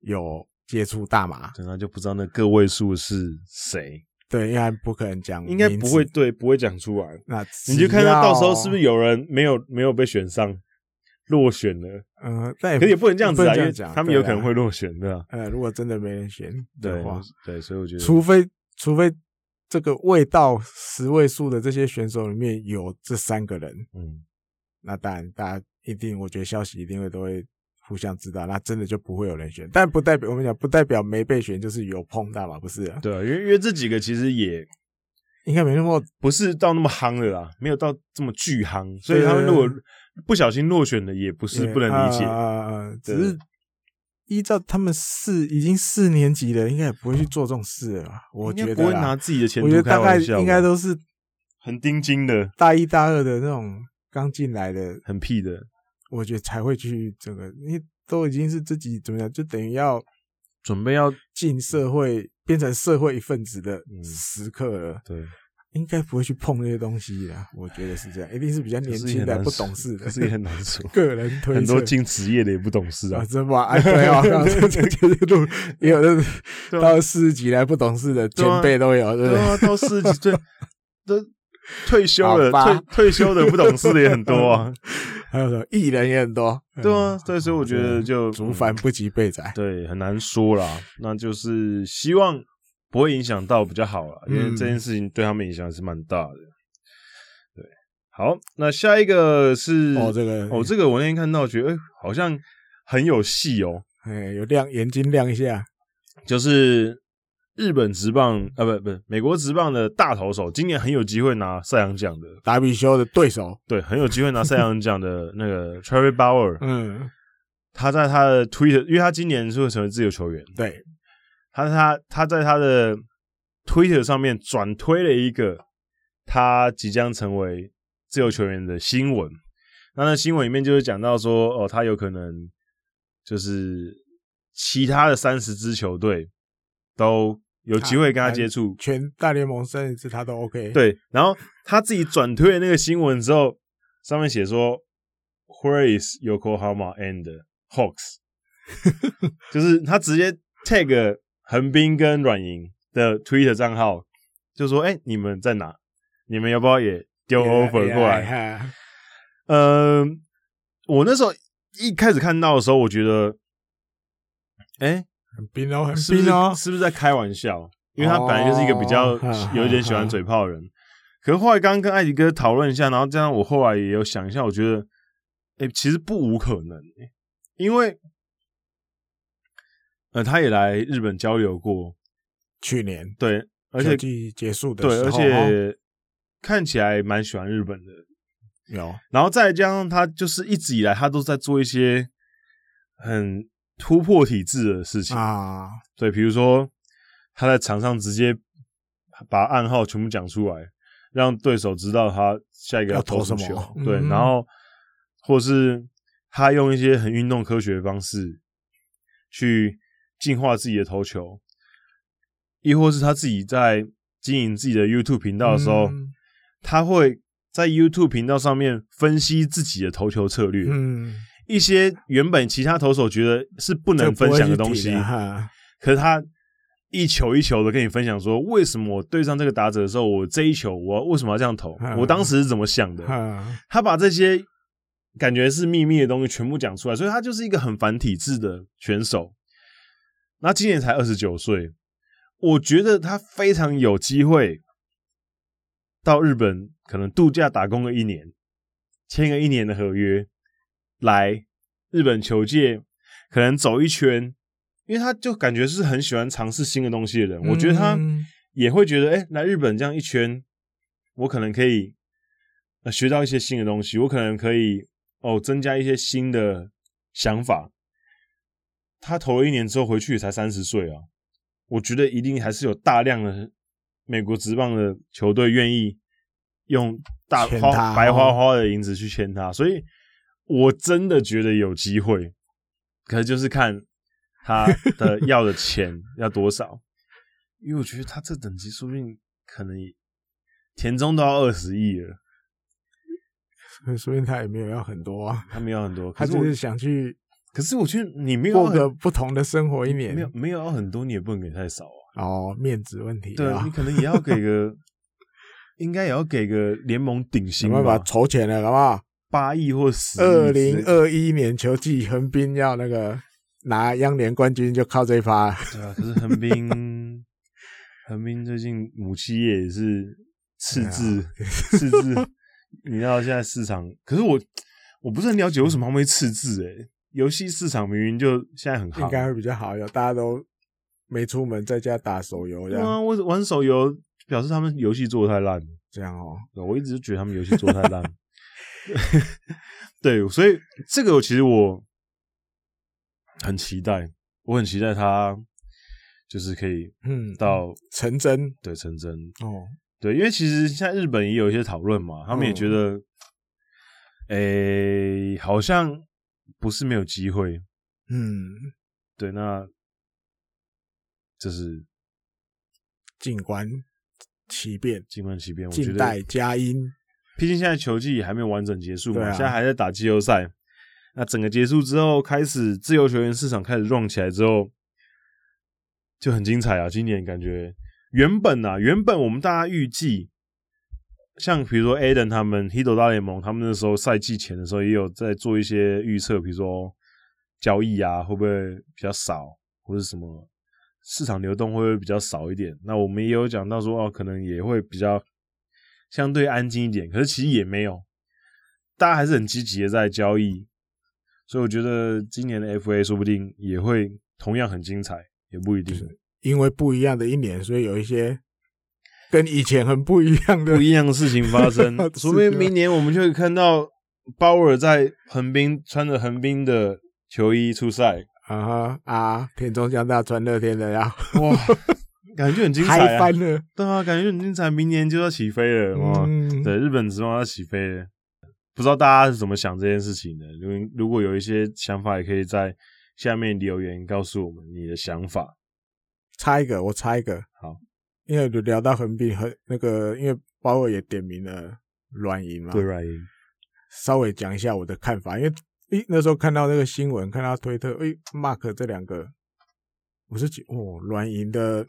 有接触大麻，那就不知道那个位数是谁。对，应该不可能讲，应该不会对，不会讲出来。那你就看他到时候是不是有人没有没有被选上，落选了。嗯，但可是也不能这样子啊，因为他们有可能会落选的。呃，如果真的没人选的话，对，所以我觉得，除非除非这个未到十位数的这些选手里面有这三个人，嗯，那当然大家一定，我觉得消息一定会都会。互相知道，那真的就不会有人选，但不代表我们讲，不代表没被选就是有碰到嘛，不是、啊？对，因为因为这几个其实也应该没那么不是到那么夯的啦，没有到这么巨夯，所以他们如果不小心落选的，也不是不能理解啊。只是依照他们四已经四年级了，应该也不会去做这种事了。我觉得不会拿自己的前途开玩笑。我觉得大概应该都是很钉金的，大一大二的那种刚进来的，很屁的。我觉得才会去这个，因为都已经是自己怎么样，就等于要准备要进社会，变成社会一份子的时刻了。对，应该不会去碰那些东西的。我觉得是这样，一定是比较年轻的、不懂事的。可是也很难说，个人推测，很多进职业的也不懂事啊。真吧？哎，对啊，这这就是路，也有到四十几来不懂事的前辈都有，对啊，到四十几岁 都退休了，退退休的不懂事的也很多啊。还有什么艺人也很多，对啊，所以我觉得就族繁不及被宰，对，很难说啦。那就是希望不会影响到比较好了，因为这件事情对他们影响是蛮大的。对，好，那下一个是哦，这个哦，这个我那天看到，觉得哎，好像很有戏哦，哎，有亮眼睛亮一下，就是。日本职棒啊，不不，美国职棒的大投手，今年很有机会拿赛扬奖的。达比修的对手，对，很有机会拿赛扬奖的 那个 Trevor Bauer，嗯，他在他的 Twitter，因为他今年是会成为自由球员，对，他他他在他的 Twitter 上面转推了一个他即将成为自由球员的新闻，那那新闻里面就是讲到说，哦，他有可能就是其他的三十支球队都有机会跟他接触，全大联盟三十支他都 OK。对，然后他自己转推那个新闻之后，上面写说，Where is Yokohama and Hawks？就是他直接 tag 横滨跟软银的 Twitter 账号，就说，哎，你们在哪？你们要不要也丢 offer 过来？呃，我那时候一开始看到的时候，我觉得，哎，很冰哦，很冰哦，是不是在开玩笑？因为他本来就是一个比较有一点喜欢嘴炮的人。可是后来刚刚跟艾迪哥讨论一下，然后这样我后来也有想一下，我觉得，哎，其实不无可能，因为，呃，他也来日本交流过，去年对，而且结束的对，而且看起来蛮喜欢日本的。有，然后再加上他就是一直以来他都在做一些很突破体制的事情啊，对，比如说他在场上直接把暗号全部讲出来，让对手知道他下一个要投什么球，么，对，嗯、然后或是他用一些很运动科学的方式去进化自己的投球，亦或是他自己在经营自己的 YouTube 频道的时候，嗯、他会。在 YouTube 频道上面分析自己的投球策略，嗯，一些原本其他投手觉得是不能分享的东西，可是他一球一球的跟你分享说，为什么我对上这个打者的时候，我这一球我为什么要这样投？我当时是怎么想的？他把这些感觉是秘密的东西全部讲出来，所以他就是一个很反体制的选手。那今年才二十九岁，我觉得他非常有机会。到日本可能度假打工个一年，签个一年的合约，来日本球界可能走一圈，因为他就感觉是很喜欢尝试新的东西的人。嗯、我觉得他也会觉得，哎、欸，来日本这样一圈，我可能可以学到一些新的东西，我可能可以哦增加一些新的想法。他投了一年之后回去也才三十岁啊，我觉得一定还是有大量的。美国职棒的球队愿意用大花白花花的银子去签他，所以我真的觉得有机会。可是就是看他的 要的钱要多少，因为我觉得他这等级说不定可能田中都要二十亿了，说不定他也没有要很多啊，他没有很多，他就是想去。可是我觉得你没有过个不同的生活一年，没有没有要很多，你也不能给太少啊。哦，面子问题。对，你可能也要给个，应该也要给个联盟顶薪吧？把筹钱了，好不好？八亿或十亿。二零二一年球季，横滨要那个拿央联冠军，就靠这一发。对啊，可是横滨，横滨最近母企业也是赤字，赤字。你知道现在市场，可是我我不是很了解为什么他们会赤字？诶游戏市场明明就现在很好，应该会比较好，有大家都。没出门，在家打手游这样。啊，我玩手游表示他们游戏做的太烂，这样哦。我一直觉得他们游戏做的太烂。对，所以这个其实我很期待，我很期待他就是可以嗯到成真，对成真哦，对，因为其实现在日本也有一些讨论嘛，他们也觉得，好像不是没有机会，嗯，对，那。就是静观其变，静观其变。静待佳音。毕竟现在球季还没有完整结束嘛，啊、现在还在打季后赛。那整个结束之后，开始自由球员市场开始 run 起来之后，就很精彩啊！今年感觉原本啊，原本我们大家预计，像比如说，Aden 他们 Hito 大联盟，他们那时候赛季前的时候也有在做一些预测，比如说交易啊会不会比较少，或者什么。市场流动会不会比较少一点？那我们也有讲到说，哦，可能也会比较相对安静一点。可是其实也没有，大家还是很积极的在交易。所以我觉得今年的 FA 说不定也会同样很精彩，也不一定。因为不一样的一年，所以有一些跟以前很不一样的不一样的事情发生。说不定明年我们就会看到鲍尔在横滨穿着横滨的球衣出赛。啊哈啊！田中将大穿乐天的呀，哇，感觉很精彩啊！翻了，对啊，感觉很精彩，明年就要起飞了，哇！嗯、对，日本职棒要起飞了。不知道大家是怎么想这件事情的？如如果有一些想法，也可以在下面留言告诉我们你的想法。猜一个，我猜一个，好，因为聊到横滨和那个，因为包尔也点名了软银嘛，对软银，稍微讲一下我的看法，因为诶那时候看到那个新闻，看到推特，诶 Mark 这两个，我是觉哦软银的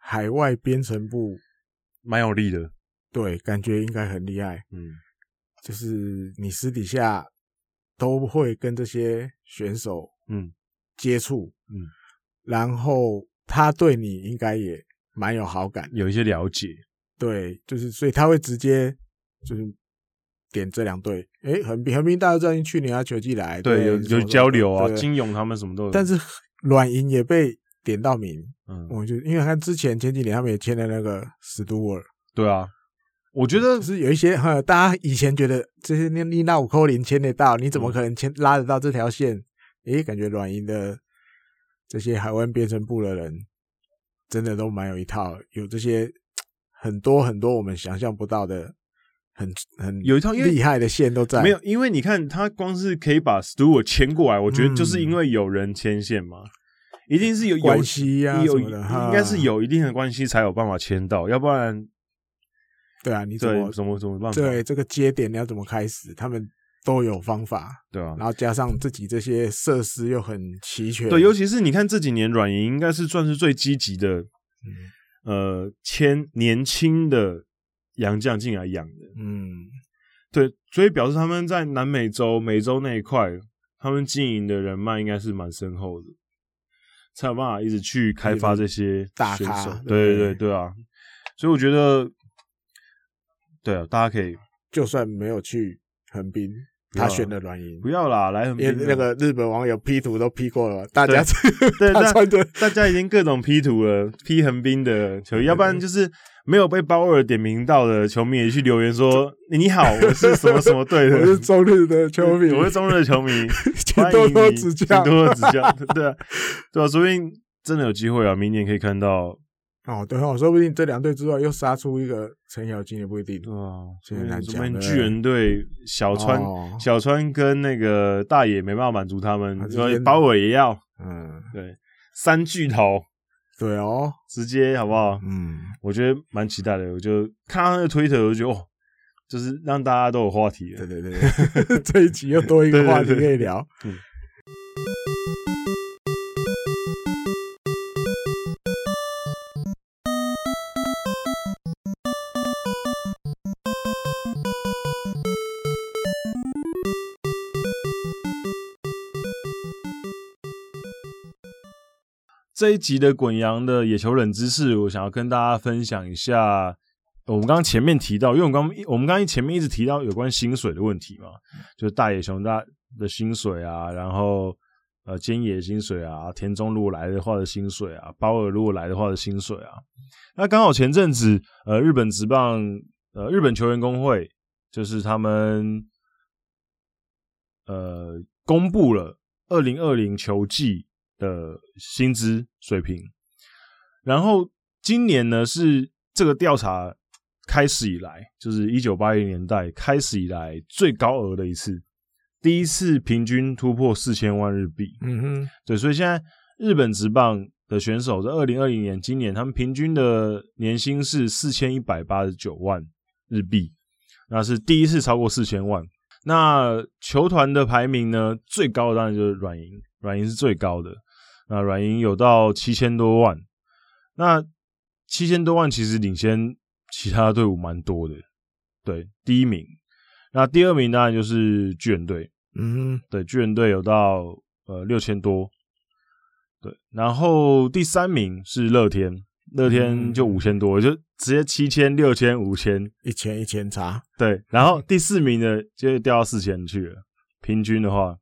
海外编程部蛮有力的，对，感觉应该很厉害，嗯，就是你私底下都会跟这些选手嗯接触嗯，嗯，然后。他对你应该也蛮有好感，有一些了解。对，就是所以他会直接就是点这两队。哎，横滨横滨大家知道，去年他球季来，对，对有有交流啊，金勇他们什么都有。但是软银也被点到名，嗯，我就因为他之前前几年他们也签了那个史都尔。对啊，我觉得是有一些哈，大家以前觉得这些你那五扣零签得到，你怎么可能签拉得到这条线？哎，感觉软银的。这些海湾编程部的人，真的都蛮有一套，有这些很多很多我们想象不到的，很很有一套厉害的线都在。没有，因为你看他光是可以把 Stewart 签过来，我觉得就是因为有人牵线嘛，一定是有关系呀，有应该是有一定的关系才有办法牵到，要不然，对啊，你怎么怎么怎么办法？对这个节点你要怎么开始？他们。都有方法，对啊，然后加上自己这些设施又很齐全，对，尤其是你看这几年软银应该是算是最积极的，嗯、呃，签年轻的洋将进来养的，嗯，对，所以表示他们在南美洲、美洲那一块，他们经营的人脉应该是蛮深厚的，才有办法一直去开发这些大咖，对对对。对啊，所以我觉得，对啊，大家可以就算没有去横滨。他选的软银，不要啦，来横滨，那个日本网友 P 图都 P 过了，大家对，大大家已经各种 P 图了，P 横滨的球衣，要不然就是没有被鲍尔点名到的球迷也去留言说：“你好，我是什么什么队的，我是中日的球迷，我是中日的球迷，请多多指教，请多多指教。”对啊，对啊，说不定真的有机会啊，明年可以看到。哦，对哦，说不定这两队之外又杀出一个程咬金也不一定哦。现在难讲。我们巨人队小川、哦、小川跟那个大野没办法满足他们，所以包尔也要。嗯，对，三巨头，对哦，直接好不好？嗯，我觉得蛮期待的。我就看到那个推特，我就觉得哦，就是让大家都有话题。对对对，这一集又多一个 话题可以聊。对对对嗯。这一集的滚羊的野球冷知识，我想要跟大家分享一下。我们刚刚前面提到，因为我们刚我们刚刚前面一直提到有关薪水的问题嘛，就是大野雄大的薪水啊，然后呃菅野薪水啊，田中如果来的话的薪水啊，包尔如果来的话的薪水啊，那刚好前阵子呃日本职棒呃日本球员工会就是他们呃公布了二零二零球季。的薪资水平，然后今年呢是这个调查开始以来，就是一九八零年代开始以来最高额的一次，第一次平均突破四千万日币。嗯哼，对，所以现在日本职棒的选手在二零二零年今年他们平均的年薪是四千一百八十九万日币，那是第一次超过四千万。那球团的排名呢，最高的当然就是软银，软银是最高的。那软银有到七千多万，那七千多万其实领先其他队伍蛮多的，对，第一名。那第二名当然就是巨人队，嗯，对，巨人队有到呃六千多，对，然后第三名是乐天，乐天就五千多，就直接七千、六千、五千，一千一千差，对，然后第四名的就掉到四千去了，平均的话。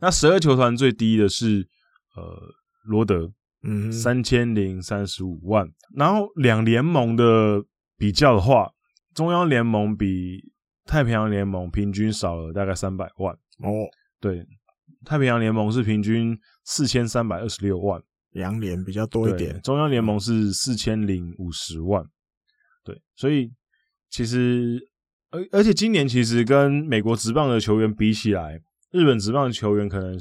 那十二球团最低的是呃罗德，嗯，三千零三十五万。然后两联盟的比较的话，中央联盟比太平洋联盟平均少了大概三百万哦。对，太平洋联盟是平均四千三百二十六万，洋联比较多一点。中央联盟是四千零五十万。对，所以其实而而且今年其实跟美国职棒的球员比起来，日本职棒的球员可能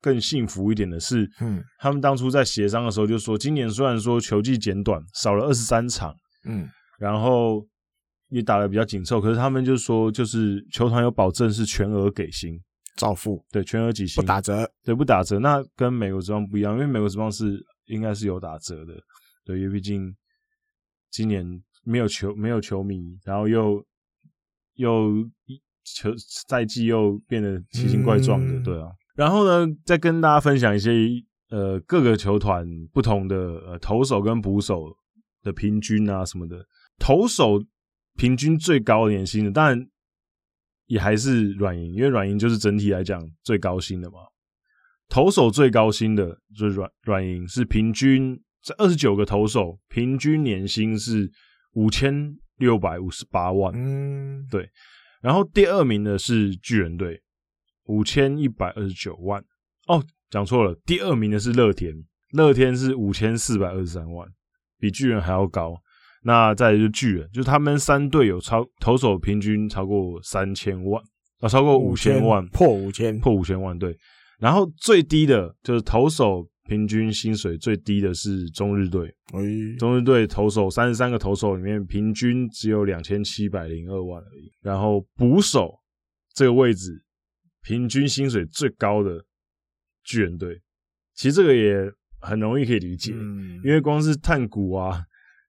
更幸福一点的是，嗯，他们当初在协商的时候就说，今年虽然说球季减短，少了二十三场，嗯，然后也打的比较紧凑，可是他们就说，就是球团有保证是全额给薪，照付，对，全额给薪，不打折，对，不打折。那跟美国职棒不一样，因为美国职棒是应该是有打折的，对，因为毕竟今年没有球，没有球迷，然后又。又球赛季又变得奇形怪状的，对啊。然后呢，再跟大家分享一些呃各个球团不同的呃投手跟捕手的平均啊什么的。投手平均最高年薪的，当然也还是软银，因为软银就是整体来讲最高薪的嘛。投手最高薪的就是软软银，是平均这二十九个投手平均年薪是五千。六百五十八万，嗯，对。然后第二名的是巨人队，五千一百二十九万。哦，讲错了，第二名的是乐天，乐天是五千四百二十三万，比巨人还要高。那再来就是巨人，就是他们三队有超投手平均超过三千万啊，超过五千万，破五千，破五千万。对。然后最低的就是投手。平均薪水最低的是中日队，哎、中日队投手三十三个投手里面，平均只有两千七百零二万而已。然后捕手这个位置，平均薪水最高的巨人队，其实这个也很容易可以理解，嗯、因为光是炭谷啊，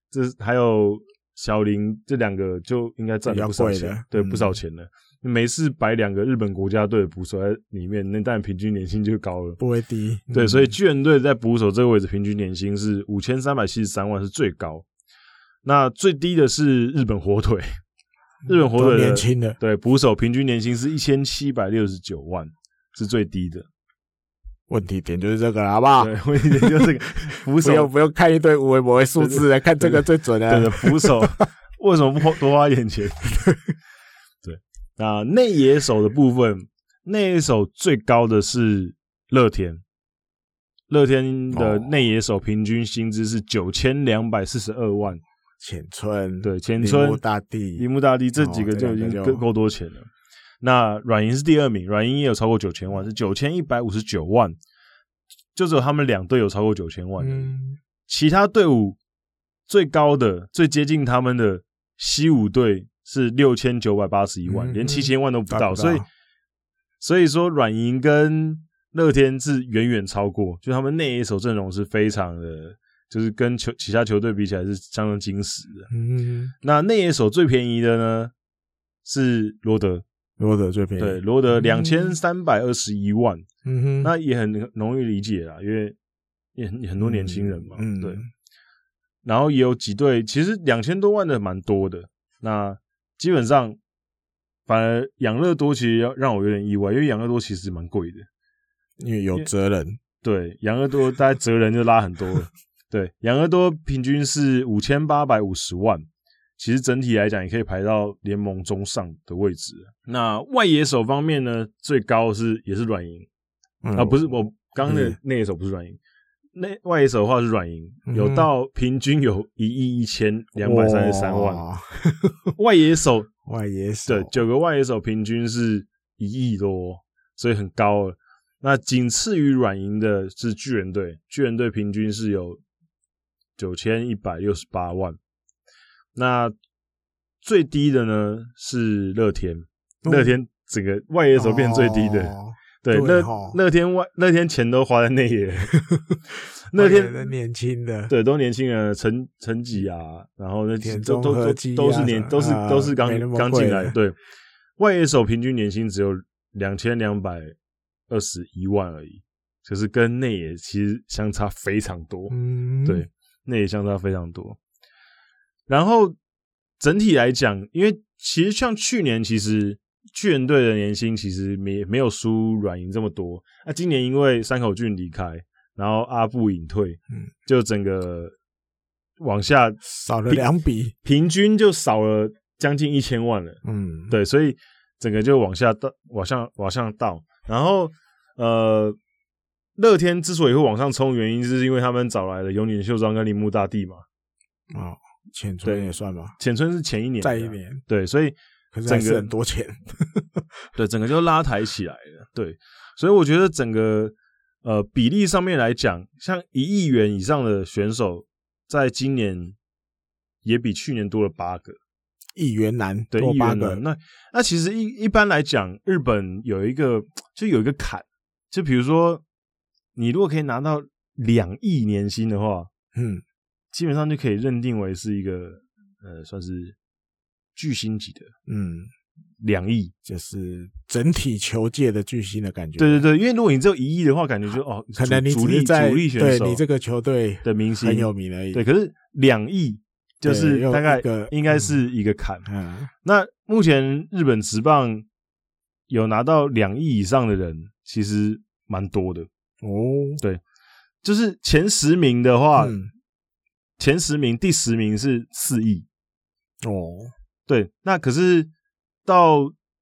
这还有小林这两个就应该赚了不少钱，对，不少钱了。每次摆两个日本国家队的捕手在里面，那当然平均年薪就高了，不会低。对，所以巨人队在捕手这个位置平均年薪是五千三百七十三万，是最高。那最低的是日本火腿，日本火腿年轻的对捕手平均年薪是一千七百六十九万，是最低的。问题点就是这个了，好不好？对，问题点就是这个 捕手不用不用看一堆无微博的数字来看这个最准的。对的，捕手为什么不多花一点钱？那内野手的部分，内野手最高的是乐天，乐天的内野手平均薪资是九千两百四十二万。浅村对，浅村、大地、铃木大地这几个就已经够够多钱了。哦、那软银是第二名，软银也有超过九千万，是九千一百五十九万，就只有他们两队有超过九千万。嗯，其他队伍最高的、最接近他们的西武队。是六千九百八十一万，嗯、连七千万都不到，不到。所以所以说软银跟乐天是远远超过，就他们那一手阵容是非常的，就是跟球其他球队比起来是相当惊喜的。嗯，那内野手最便宜的呢是罗德，罗德最便宜，对，罗德两千三百二十一万，嗯哼，那也很容易理解啦，因为也很很多年轻人嘛，嗯，对，然后也有几队其实两千多万的蛮多的，那。基本上，反而养乐多其实要让我有点意外，因为养乐多其实蛮贵的，因为有责任。对，养乐多大概责任就拉很多了。对，养乐多平均是五千八百五十万，其实整体来讲也可以排到联盟中上的位置。那外野手方面呢，最高是也是软银、嗯、啊，不是我刚刚的那野手不是软银。那外野手的话是软银，有到平均有一亿一千两百三十三万。外野手，外野手，对，九个外野手平均是一亿多，所以很高了。那仅次于软银的是巨人队，巨人队平均是有九千一百六十八万。那最低的呢是乐天，乐天整个外野手变最低的。哦对，那那天外那天钱都花在内野，那天年轻的，对，都年轻人，陈陈吉啊，然后那天都都都都是年都是都是刚刚进来，对，外野手平均年薪只有两千两百二十一万而已，就是跟内野其实相差非常多，嗯，对，内野相差非常多。然后整体来讲，因为其实像去年其实。巨人队的年薪其实没没有输软银这么多。那、啊、今年因为山口俊离开，然后阿布隐退，嗯，就整个往下少了两笔，平均就少了将近一千万了。嗯，对，所以整个就往下倒，往上往上倒。然后呃，乐天之所以会往上冲，原因就是因为他们找来了永井秀章跟铃木大地嘛。哦，浅村也算吧，浅村是前一年，再一年，对，所以。可是还是很多钱，对，整个就拉抬起来了。对，所以我觉得整个呃比例上面来讲，像一亿元以上的选手，在今年也比去年多了八个亿元男，对，多八个。那那其实一一般来讲，日本有一个就有一个坎，就比如说你如果可以拿到两亿年薪的话，嗯，基本上就可以认定为是一个呃，算是。巨星级的，嗯，两亿就是整体球界的巨星的感觉。对对对，因为如果你只有一亿的话，感觉就哦，可能你主力主力选手，对你这个球队的明星很有名而已。对，可是两亿就是大概应该是一个坎。嗯，那目前日本职棒有拿到两亿以上的人，其实蛮多的哦。对，就是前十名的话，嗯，前十名第十名是四亿哦。对，那可是到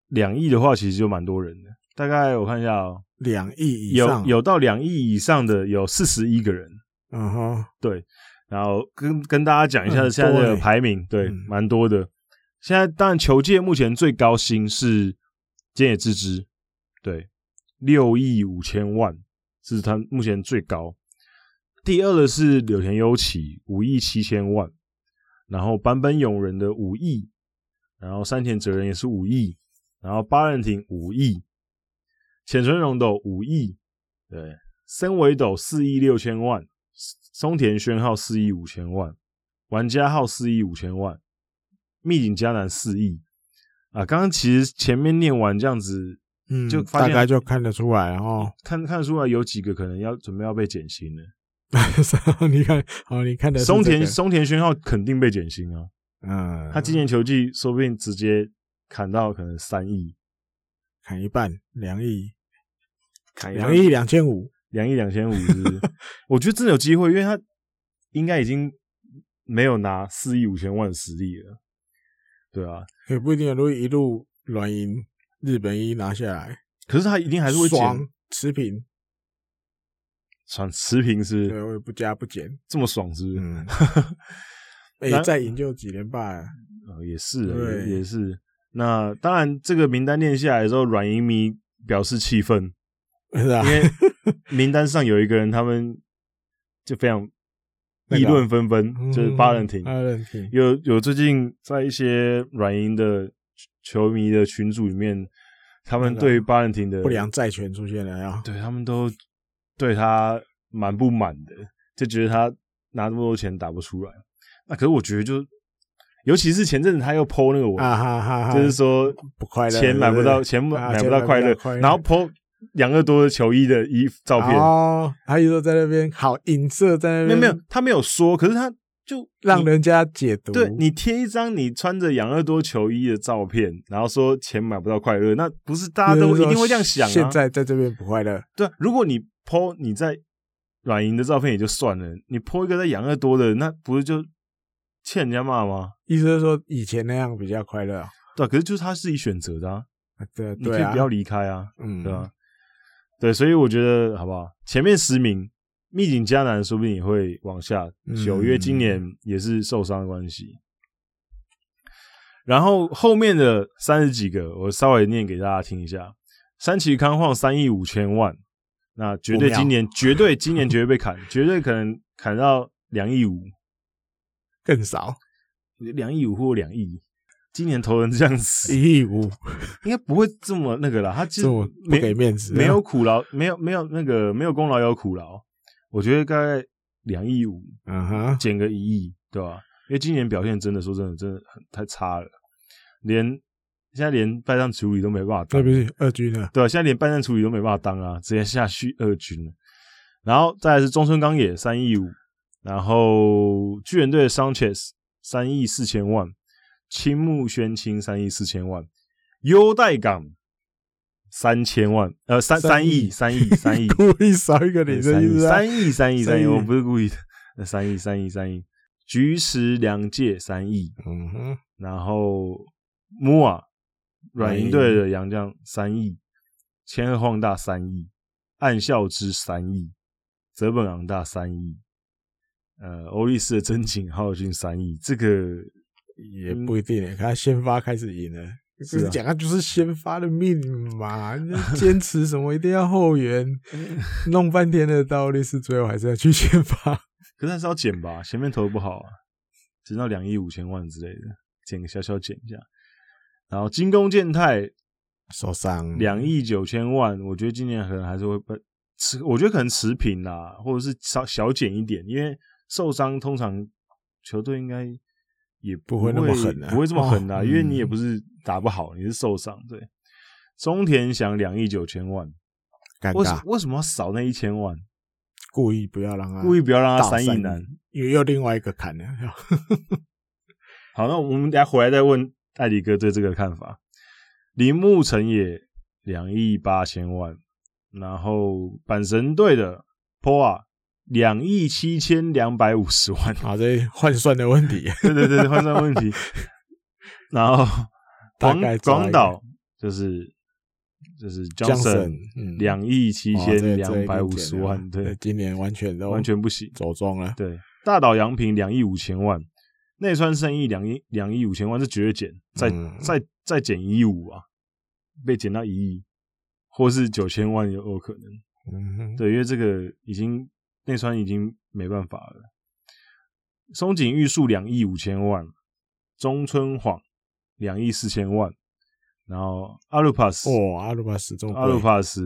两亿的话，其实就蛮多人的。大概我看一下哦、喔，两亿以上有有到两亿以上的有四十一个人。嗯哼，对。然后跟跟大家讲一下现在的排名，对，蛮多的。现在当然球界目前最高薪是菅野智之，对，六亿五千万是他目前最高。第二的是柳田优起，五亿七千万。然后坂本勇人的五亿。然后山田哲人也是五亿，然后八人町五亿，浅村荣斗五亿，对，森尾斗四亿六千万，松田宣浩四亿五千万，玩家号四亿五千万，密景加南四亿啊！刚刚其实前面念完这样子，嗯，就大概就看得出来哦，看看得出来有几个可能要准备要被减薪了。你看，好，你看的、这个、松田松田宣浩肯定被减薪啊。嗯，他今年球季说不定直接砍到可能三亿，砍一半两亿，砍两亿两千五，两亿两千五，是不是？我觉得真的有机会，因为他应该已经没有拿四亿五千万的实力了，对啊，也不一定，如果一路软银日本一拿下来，可是他一定还是会爽持平，爽持平是，对，我也不加不减，这么爽是不是？嗯 哎、欸，再赢就几连败啊！哦，也是，也也是。那当然，这个名单念下来的时候，软银迷表示气愤，是啊，因为 名单上有一个人，他们就非常议论纷纷，嗯、就是巴伦廷。巴伦廷有有最近在一些软银的球迷的群组里面，他们对巴伦廷的不良债权出现了呀，对他们都对他蛮不满的，就觉得他拿那么多钱打不出来。可是我觉得就，尤其是前阵子他又 po 那个文，啊、哈哈哈就是说不快乐，钱买不到，钱买不到快乐、啊，然后 po 养乐多的球衣的衣服照片，哦，还有说在那边好影射在那边，没有没有，他没有说，可是他就让人家解读，对你贴一张你穿着养乐多球衣的照片，然后说钱买不到快乐，那不是大家都一定会这样想啊？现在在这边不快乐，对，如果你 po 你在软银的照片也就算了，你 po 一个在养乐多的，那不是就？欠人家骂吗？意思是说以前那样比较快乐啊，对，可是就是他自己选择的啊，对，你可以不要离开啊，嗯，对吧？对，所以我觉得好不好？前面十名，糸井嘉男说不定也会往下修，因为今年也是受伤的关系。然后后面的三十几个，我稍微念给大家听一下：三崎康晃三亿五千万，那绝对今年绝对今年绝对被砍，绝对可能砍到两亿五。更少，两亿五或两亿，今年投人这样子，一亿五，应该不会这么那个啦。他就没给面子，没有苦劳，没有没有那个没有功劳有苦劳。我觉得大概两亿五，嗯哼，减个一亿，对吧？因为今年表现真的说真的真的很太差了，连现在连败战处理都没办法当，对不对？二军了，对，现在连败战处理都没办法当啊，直接下去二军了。然后再来是中村刚也三亿五。然后巨人队的 Sanchez 三亿四千万，青木宣清三亿四千万，优待港三千万，呃三三亿三亿三亿，故意少一个零的意思，三亿三亿三亿，我不是故意的，三亿三亿三亿，菊池良介三亿，嗯哼，然后木瓦软银队的洋将三亿，千鹤晃大三亿，暗笑之三亿，泽本昂大三亿。呃，欧力士的真井耗尽三亿，这个也不一定诶，他先发开始赢了，是讲他就是先发的命嘛，坚持什么一定要后援，弄半天的道力士最后还是要去先发，可是还是要减吧，前面投的不好啊，减到两亿五千万之类的，减个小小减一下。然后金宫健太受伤两亿九千万，我觉得今年可能还是会被持，我觉得可能持平啦，或者是少小减一点，因为受伤通常球队应该也不会，那么狠，不会这么狠的，哦，因为你也不是打不好，你是受伤。对，中田翔两亿九千万，尴尬，为什么要少那一千万？故意不要让他，故意不要让他三亿男，因为又另外一个坎了。好，那我们等下回来再问艾迪哥对这个看法。铃木成也两亿八千万，然后阪神队的 POA 两亿七千两百五十万。啊，这换算的问题，对对对，换算问题。然后广广岛就是就是 Johnson 两亿七千两百五十万，对，今年完全都完全不行，走中了。对，大岛洋平两亿五千万。内川胜义两亿两亿五千万是绝对减，再、嗯、再再减一亿五啊，被减到一亿，或是九千万也有可能。嗯，对，因为这个已经内川已经没办法了。松井玉树两亿五千万，中村晃两亿四千万，然后阿鲁帕斯哦，阿鲁帕斯中，阿鲁帕斯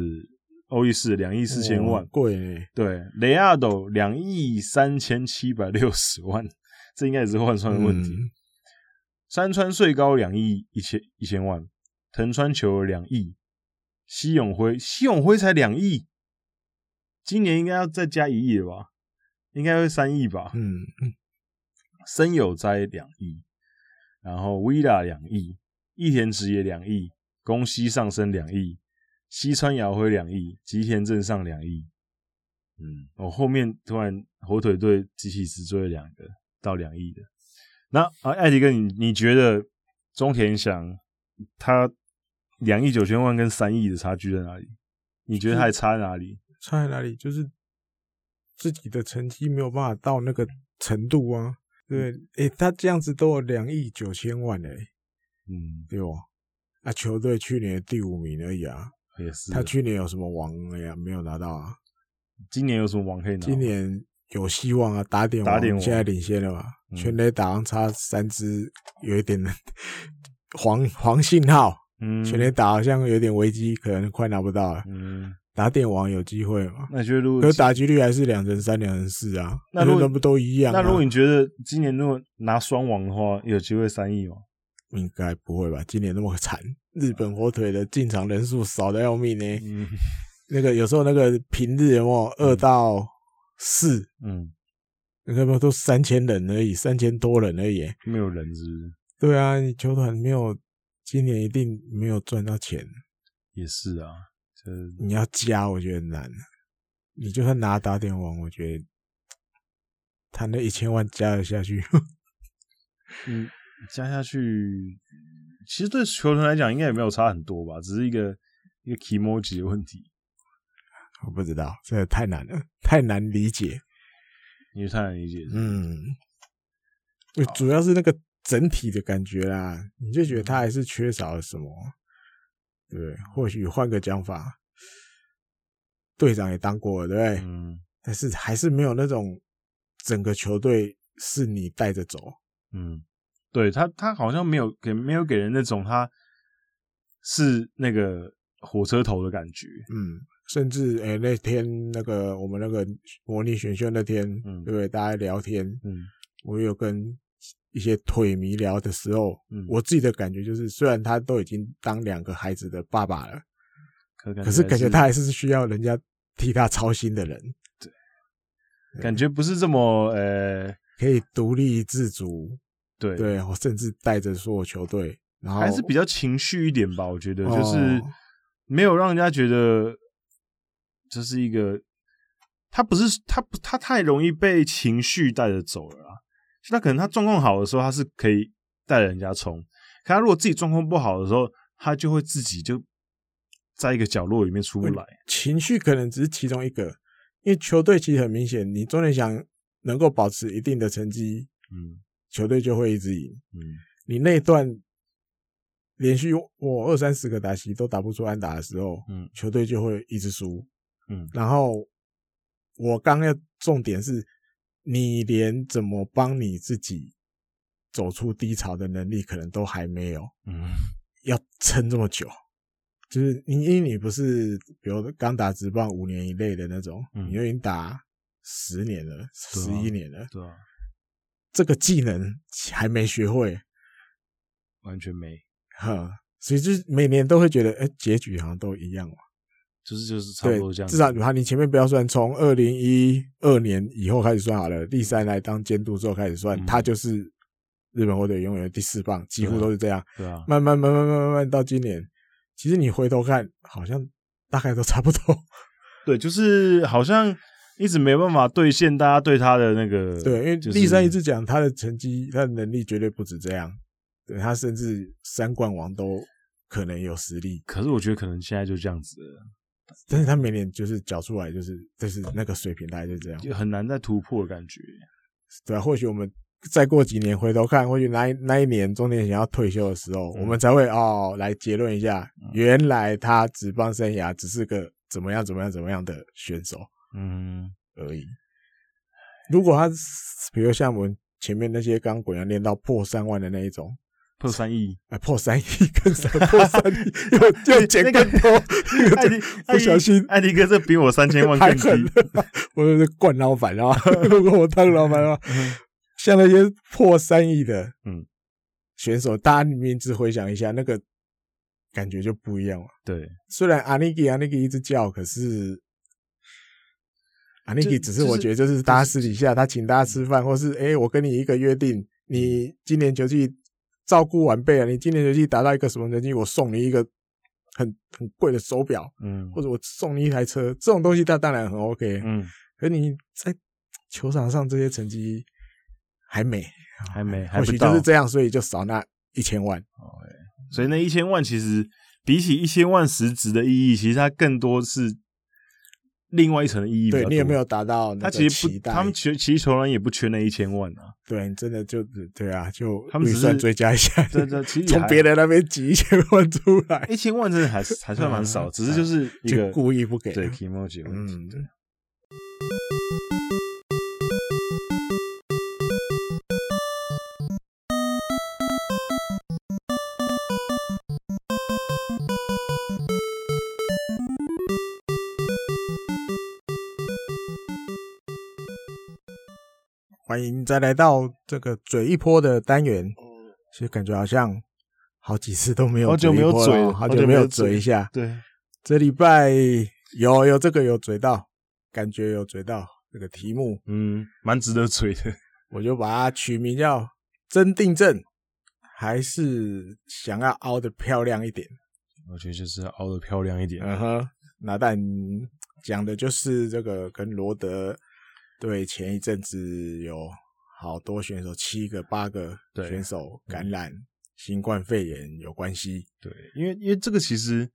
欧力士两亿四千万，贵呢。对，雷亚斗两亿三千七百六十万。这应该也是换算的问题。嗯、山川穗高两亿一千一千万，藤川球两亿，西永辉西永辉才两亿，今年应该要再加一亿了吧？应该会三亿吧？嗯嗯。森友哉两亿，然后 Villa 两亿，益田直也两亿，宫西上升两亿，西川遥辉两亿，吉田镇上两亿。嗯，我、哦、后面突然火腿队机器只追了两个。到两亿的，那啊，艾迪哥，你你觉得中田翔他两亿九千万跟三亿的差距在哪里？你觉得还差在哪里？差在哪里？就是自己的成绩没有办法到那个程度啊。对，诶、欸，他这样子都有两亿九千万诶、欸，嗯，对吧？啊，球队去年第五名而已啊，也是。他去年有什么王哎呀，没有拿到啊。今年有什么王可以拿？今年。有希望啊！打点王现在领先了嘛？嗯、全垒打差三支，有一点黄黄信号。嗯，全垒打好像有点危机，可能快拿不到了。嗯，打点王有机会嘛？那觉得如果可打击率还是两成三、两成四啊？那如果不都一样？那如果你觉得今年如果拿双王的话，有机会三亿吗？应该不会吧？今年那么惨，日本火腿的进场人数少得要命呢、欸。嗯，那个有时候那个平日有没有二到、嗯？四，嗯，那个不都三千人而已，三千多人而已，没有人是不是？对啊，你球团没有，今年一定没有赚到钱。也是啊，这你要加，我觉得难。你就算拿打点王，我觉得他那一千万加了下去，嗯，加下去，其实对球团来讲应该也没有差很多吧，只是一个一个 kimochi 的问题。我不知道，这个太难了，太难理解。你太难理解，嗯，主要是那个整体的感觉啦，你就觉得他还是缺少了什么？对，或许换个讲法，队长也当过了，对不对？嗯，但是还是没有那种整个球队是你带着走。嗯，对他，他好像没有给没有给人那种他是那个火车头的感觉。嗯。甚至诶、欸，那天那个我们那个模拟选秀那天，嗯，对不对？大家聊天，嗯，我有跟一些腿迷聊的时候，嗯，我自己的感觉就是，虽然他都已经当两个孩子的爸爸了，可可是感觉他还是需要人家替他操心的人，对，感觉不是这么呃，可以独立自主，对。对，我甚至带着所有球队，然后还是比较情绪一点吧，我觉得就是没有让人家觉得。这是一个，他不是他不他太容易被情绪带着走了啦。他可能他状况好的时候，他是可以带人家冲；可他如果自己状况不好的时候，他就会自己就在一个角落里面出不来。情绪可能只是其中一个，因为球队其实很明显，你中田翔能够保持一定的成绩，嗯，球队就会一直赢。嗯，你那段连续我二三十个打席都打不出安打的时候，嗯，球队就会一直输，嗯，然后我刚要重点是，你连怎么帮你自己走出低潮的能力可能都还没有，嗯，要撑这么久，就是你因为你不是比如刚打职棒五年以内的那种，嗯，你已经打十年了，十一年了，对啊，这个技能还没学会，完全没。哈，所以就是每年都会觉得，哎、欸，结局好像都一样嘛，就是就是差不多这样。至少你看，你前面不要算，从二零一二年以后开始算好了，第三来当监督之后开始算，嗯、他就是日本火腿永远的第四棒，几乎都是这样。对啊，慢慢慢慢慢慢慢到今年，其实你回头看，好像大概都差不多。对，就是好像一直没办法兑现大家对他的那个。对，因为第三一直讲他的成绩，他的能力绝对不止这样。对，他甚至三冠王都可能有实力，可是我觉得可能现在就这样子了。但是他每年就是缴出来，就是就是那个水平，大概就这样，就很难再突破的感觉。对啊，或许我们再过几年回头看，或许那一那一年中年想要退休的时候，嗯、我们才会哦来结论一下，原来他职棒生涯只是个怎么样怎么样怎么样的选手，嗯而已。如果他比如像我们前面那些刚滚要练到破三万的那一种。破三亿，哎，破三亿，更什么破三亿？又又减更多，艾迪不小心，艾迪哥这比我三千万更低。我是惯老板啊，如果我当老板啊，像那些破三亿的，嗯，选手，大家名字回想一下，那个感觉就不一样了。对，虽然阿尼基阿尼基一直叫，可是阿尼基只是我觉得就是大家私底下他请大家吃饭，或是哎，我跟你一个约定，你今年球季。照顾晚辈啊！你今年球季达到一个什么成绩？我送你一个很很贵的手表，嗯，或者我送你一台车，这种东西它当然很 OK，嗯。可你在球场上这些成绩还没，还没，或许就是这样，所以就少那一千万。OK，所以那一千万其实比起一千万实质的意义，其实它更多是。另外一层的意义，对，你有没有达到？他其实不，他们其实其实球员也不缺那一千万啊。对，真的就对啊，就他们只是追加一下，这这其实从别人那边挤一千万出来，一千万真的还是还算蛮少，只是就是一个故意不给，对，kimochi 嗯，对。欢迎再来到这个嘴一波的单元，其实感觉好像好几次都没有，好久没有嘴了，好久没有嘴一下。对，这礼拜有有这个有嘴到，感觉有嘴到这个题目，嗯，蛮值得嘴的。我就把它取名叫“真定正”，还是想要凹的漂亮一点？我觉得就是凹的漂亮一点。嗯哼，那但讲的就是这个跟罗德。对，前一阵子有好多选手，七个八个选手感染新冠肺炎有关系。对，因为因为这个其实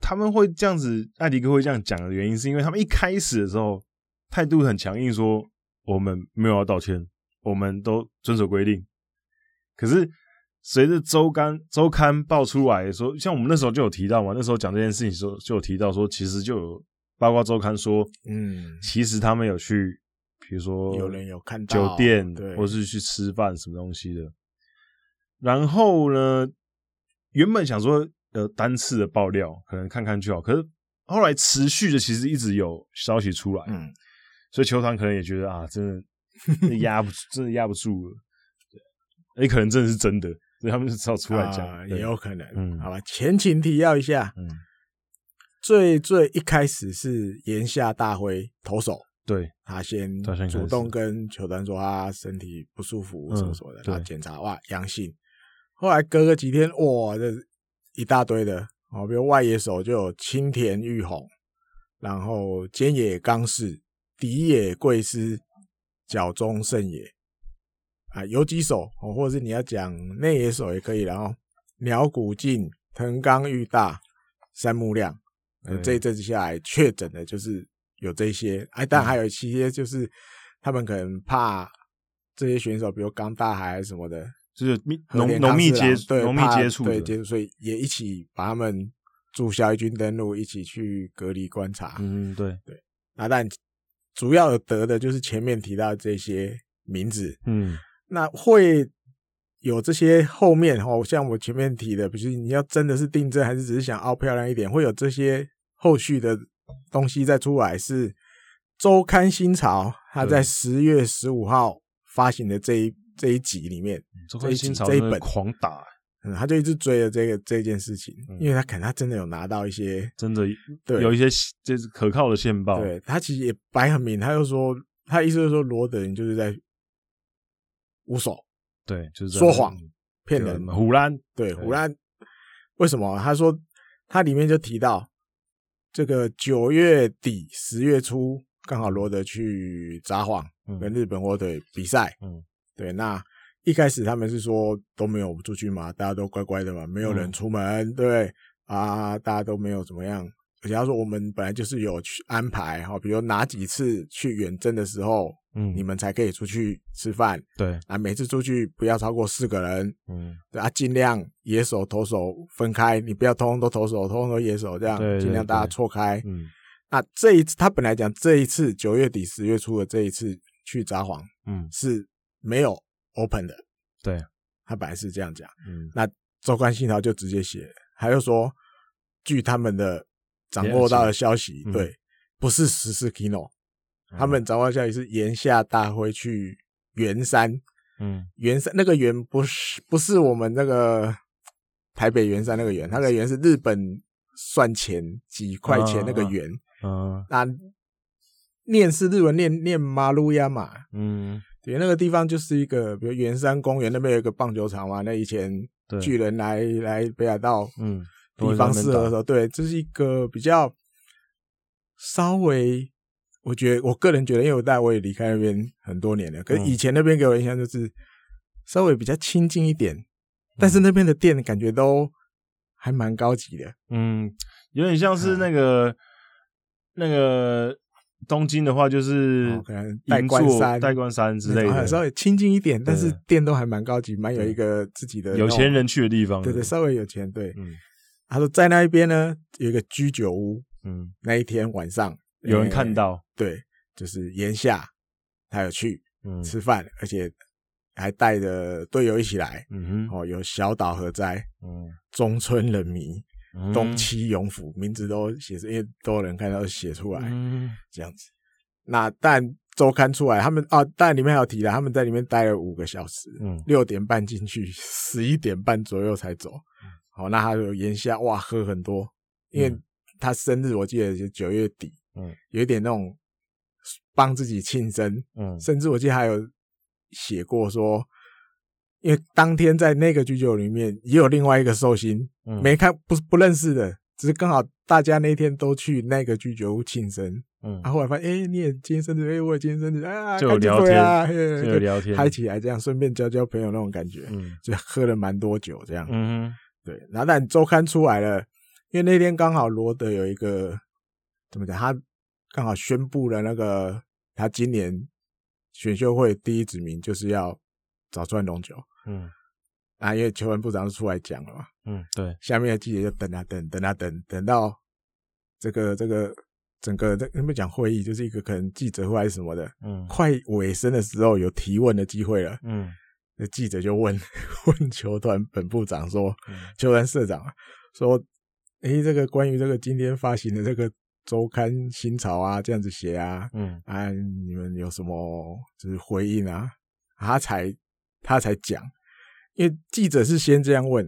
他们会这样子，艾迪哥会这样讲的原因，是因为他们一开始的时候态度很强硬，说我们没有要道歉，我们都遵守规定。可是随着周刊周刊爆出来说，像我们那时候就有提到嘛，那时候讲这件事情的时候就有提到说，其实就有。八卦周刊说，嗯，其实他们有去，比如说有人有看到酒店，对，或是去吃饭什么东西的。然后呢，原本想说呃单次的爆料，可能看看就好。可是后来持续的，其实一直有消息出来，嗯，所以球团可能也觉得啊，真的压不，真的压不住了。对，也可能真的是真的，所以他们就只好出来讲，啊，也有可能。嗯，好吧，前情提要一下，嗯。最最一开始是岩下大辉投手，对，他先主动跟球团说他身体不舒服什么什么的，他检查哇阳性，后来隔个几天哇这一大堆的哦，比如外野手就有青田玉红，然后菅野刚士、荻野贵司、角中胜也啊游击手哦，或者是你要讲内野手也可以，然后鸟谷静、藤冈裕大、山木亮。嗯，这一阵子下来确诊的就是有这些，哎，但还有一些就是他们可能怕这些选手，比如刚大海什么的，就是密浓浓密接对浓密接触，对接触，所以也一起把他们驻孝一军登陆，一起去隔离观察。嗯，对对。那但主要得的就是前面提到这些名字。嗯，那会有这些后面哦，像我前面提的，比如你要真的是定正，还是只是想凹漂亮一点，会有这些后续的东西再出来。是周刊新潮，他在十月十五号发行的这一。这一集里面，周刊新潮这一本。狂打，嗯，他就一直追着这个这件事情，因为他可能他真的有拿到一些真的对。有一些就是可靠的线报，对他其实也摆很明，他就说他意思就是说罗德你就是在无所对，就是说谎骗人。胡乱，对。胡乱，为什么？他说他里面就提到这个九月底十月初刚好罗德去札幌跟日本火腿比赛，嗯。对，那一开始他们是说都没有出去嘛，大家都乖乖的嘛，没有人出门，嗯、对啊，大家都没有怎么样。而且他说我们本来就是有去安排哈，比如哪几次去远征的时候，嗯，你们才可以出去吃饭，对啊，每次出去不要超过四个人，嗯，对啊，尽量野手投手分开，你不要通通都投手，通通都野手，这样尽量大家错开。嗯，那这一次他本来讲这一次九月底十月初的这一次去札幌，嗯，是。没有 open 的，对，他本来是这样讲，嗯，那周刊信条就直接写，他就说，据他们的掌握到的消息，嗯、对，不是十四 kino，、嗯、他们掌握的消息是岩下大辉去圆山，嗯，圆山那个圆不是不是我们那个台北圆山那个圆，那个圆是日本算钱几块钱那个圆，嗯，那念是日文念念马路亚嘛，嗯。对，那个地方就是一个，比如圆山公园那边有一个棒球场嘛。那以前巨人来来北海道，嗯，地方适合的时候，对，这是一个比较稍微，我觉得我个人觉得，因为我大我也离开那边很多年了，可是以前那边给我印象就是稍微比较清静一点，但是那边的店感觉都还蛮高级的，嗯，有点像是那个、嗯、那个。东京的话就是可能代官山、代官山之类的，稍微清静一点，但是店都还蛮高级，蛮有一个自己的有钱人去的地方。对对，稍微有钱。对，嗯，他说在那一边呢有一个居酒屋，嗯，那一天晚上有人看到，对，就是炎夏他有去吃饭，嗯，而且还带着队友一起来，嗯哼，哦，有小岛和哉，嗯，中村仁迷。东七勇辅名字都写，因为都有人看到写出来，嗯，这样子。那但周刊出来，他们啊，但里面还有提了，他们在里面待了五个小时，嗯，六点半进去，十一点半左右才走。好，那他就炎夏哇喝很多，因为他生日我记得是九月底，嗯，有一点那种帮自己庆生，嗯，甚至我记得还有写过说。因为当天在那个居酒里面也有另外一个寿星，嗯、没看不不认识的，只是刚好大家那天都去那个居酒屋庆生，嗯，然后后来发现，哎、欸，你也今天生日，哎、欸，我也今天生日，啊，就有聊天啊，就有聊天，嗨起来这样，顺便交交朋友那种感觉，嗯，就喝了蛮多酒这样，嗯哼，对，然后但周刊出来了，因为那天刚好罗德有一个怎么讲，他刚好宣布了那个他今年选秀会第一指名就是要找川龙九。嗯，啊，因为球员部长出来讲了嘛，嗯，对，下面的记者就等啊等，等啊等，等到这个这个整个这有没有讲会议，就是一个可能记者会还是什么的，嗯，快尾声的时候有提问的机会了，嗯，那记者就问 问球团本部长说，嗯、球团社长说，诶、欸，这个关于这个今天发行的这个周刊新潮啊，这样子写啊，嗯，啊，你们有什么就是回应啊？他才。他才讲，因为记者是先这样问，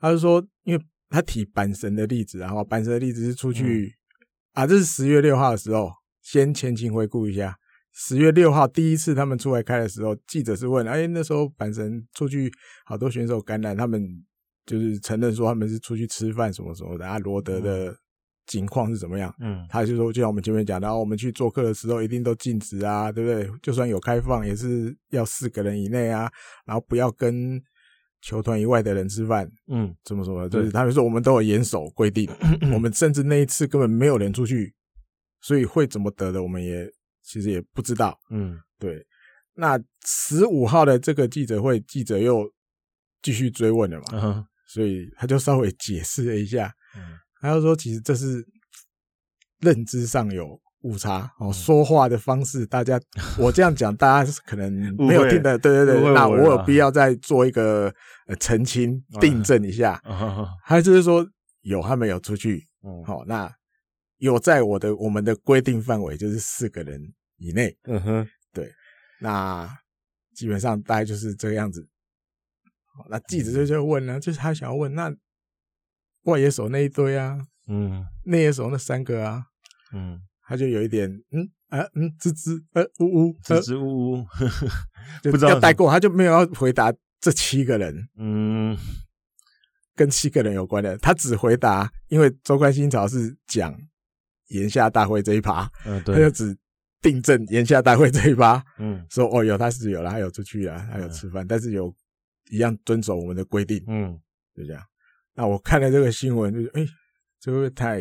他就说，因为他提阪神的例子，然后阪神的例子是出去、嗯、啊，这是十月六号的时候，先前情回顾一下，十月六号第一次他们出来开的时候，记者是问，哎，那时候阪神出去好多选手感染，他们就是承认说他们是出去吃饭什么什么的啊，罗德的。嗯情况是怎么样？嗯，他就说，就像我们前面讲，然后我们去做客的时候，一定都禁止啊，对不对？就算有开放，也是要四个人以内啊，然后不要跟球团以外的人吃饭。嗯，怎么什么？就是他们说，我们都有严守规定，我们甚至那一次根本没有人出去，所以会怎么得的，我们也其实也不知道。嗯，对。那十五号的这个记者会，记者又继续追问了嘛，嗯，所以他就稍微解释了一下，嗯，他就说其实这是认知上有误差哦，说话的方式，大家我这样讲，大家可能没有听的，对对对，那我有必要再做一个呃澄清、订正一下，他就是说有他没有出去，好，那有在我的我们的规定范围，就是四个人以内，嗯哼，对，那基本上大概就是这个样子。那记者就就问呢，就是他想要问那外野手那一堆啊，嗯，内野手那三个啊，嗯，他就有一点嗯啊嗯吱吱呃呜呜吱吱呜呜，就不知道要带过，他就没有要回答这七个人，嗯，跟七个人有关的，他只回答，因为周刊新潮是讲炎夏大会这一趴，嗯，对，他就只订正炎夏大会这一趴，嗯，说哦有他是有了，他有出去啊，他有吃饭，但是有。一样遵守我们的规定，嗯，就这样。那我看了这个新闻，就是哎，这会不会太……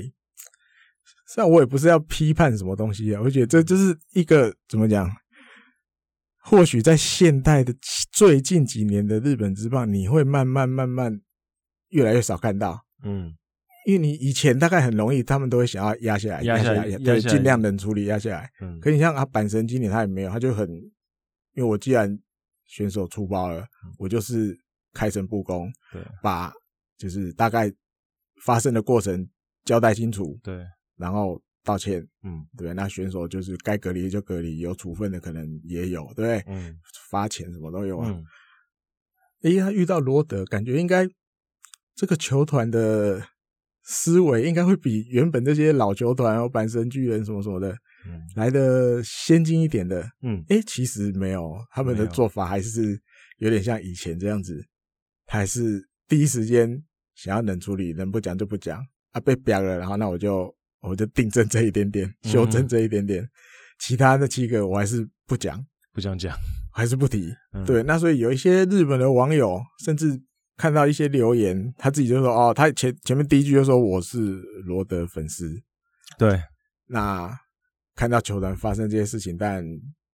虽然我也不是要批判什么东西啊，我觉得这就是一个怎么讲？或许在现代的最近几年的日本之棒，你会慢慢慢慢越来越少看到，嗯，因为你以前大概很容易，他们都会想要压下来，压下来，对，尽量能处理压下来。嗯，可你像啊，板神今年他也没有，他就很，因为我既然。选手出包了，我就是开诚布公，对，把就是大概发生的过程交代清楚，对，然后道歉，嗯，对，那选手就是该隔离就隔离，有处分的可能也有，对，嗯，罚钱什么都有啊。嗯，诶，他遇到罗德，感觉应该这个球团的思维应该会比原本这些老球团，哦，阪神巨人什么什么的。来的先进一点的，嗯，诶，其实没有，他们的做法还是有点像以前这样子，还是第一时间想要冷处理，能不讲就不讲啊，被表了，然后那我就我就订正这一点点，修正这一点点，其他的七个我还是不讲，不想讲，还是不提。对，那所以有一些日本的网友，甚至看到一些留言，他自己就说，哦，他前前面第一句就说我是罗德粉丝，对，那。看到球团发生这些事情，但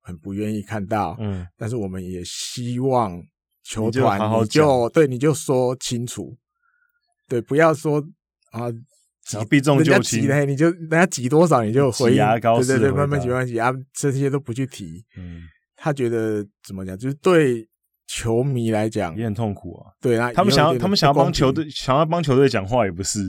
很不愿意看到。嗯，但是我们也希望球团你就，对你就说清楚，对，不要说啊，避重就轻，人家挤你就人家挤多少你就回牙膏，对对对，慢慢挤慢慢挤啊，这些都不去提。嗯，他觉得怎么讲，就是对球迷来讲也很痛苦啊。对啊，他们想要他们想要帮球队想要帮球队讲话也不是。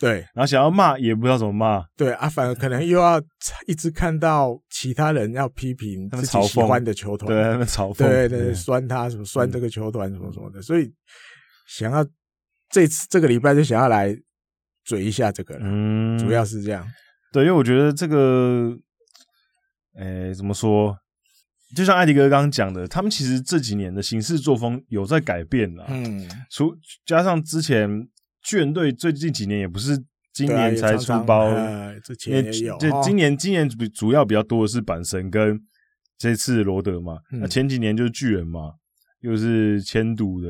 对，然后想要骂也不知道怎么骂。对啊，反而可能又要一直看到其他人要批评自己喜欢的球团，对，他们嘲讽，对对，酸他什么酸这个球团什么什么的，所以想要这次这个礼拜就想要来嘴一下这个，嗯，主要是这样。对，因为我觉得这个，哎，怎么说？就像艾迪哥刚刚讲的，他们其实这几年的行事作风有在改变了，嗯，除加上之前。巨人队最近几年也不是今年才出包，因为就今年今年主主要比较多的是板神跟这次罗德嘛，那前几年就是巨人嘛，又是千赌的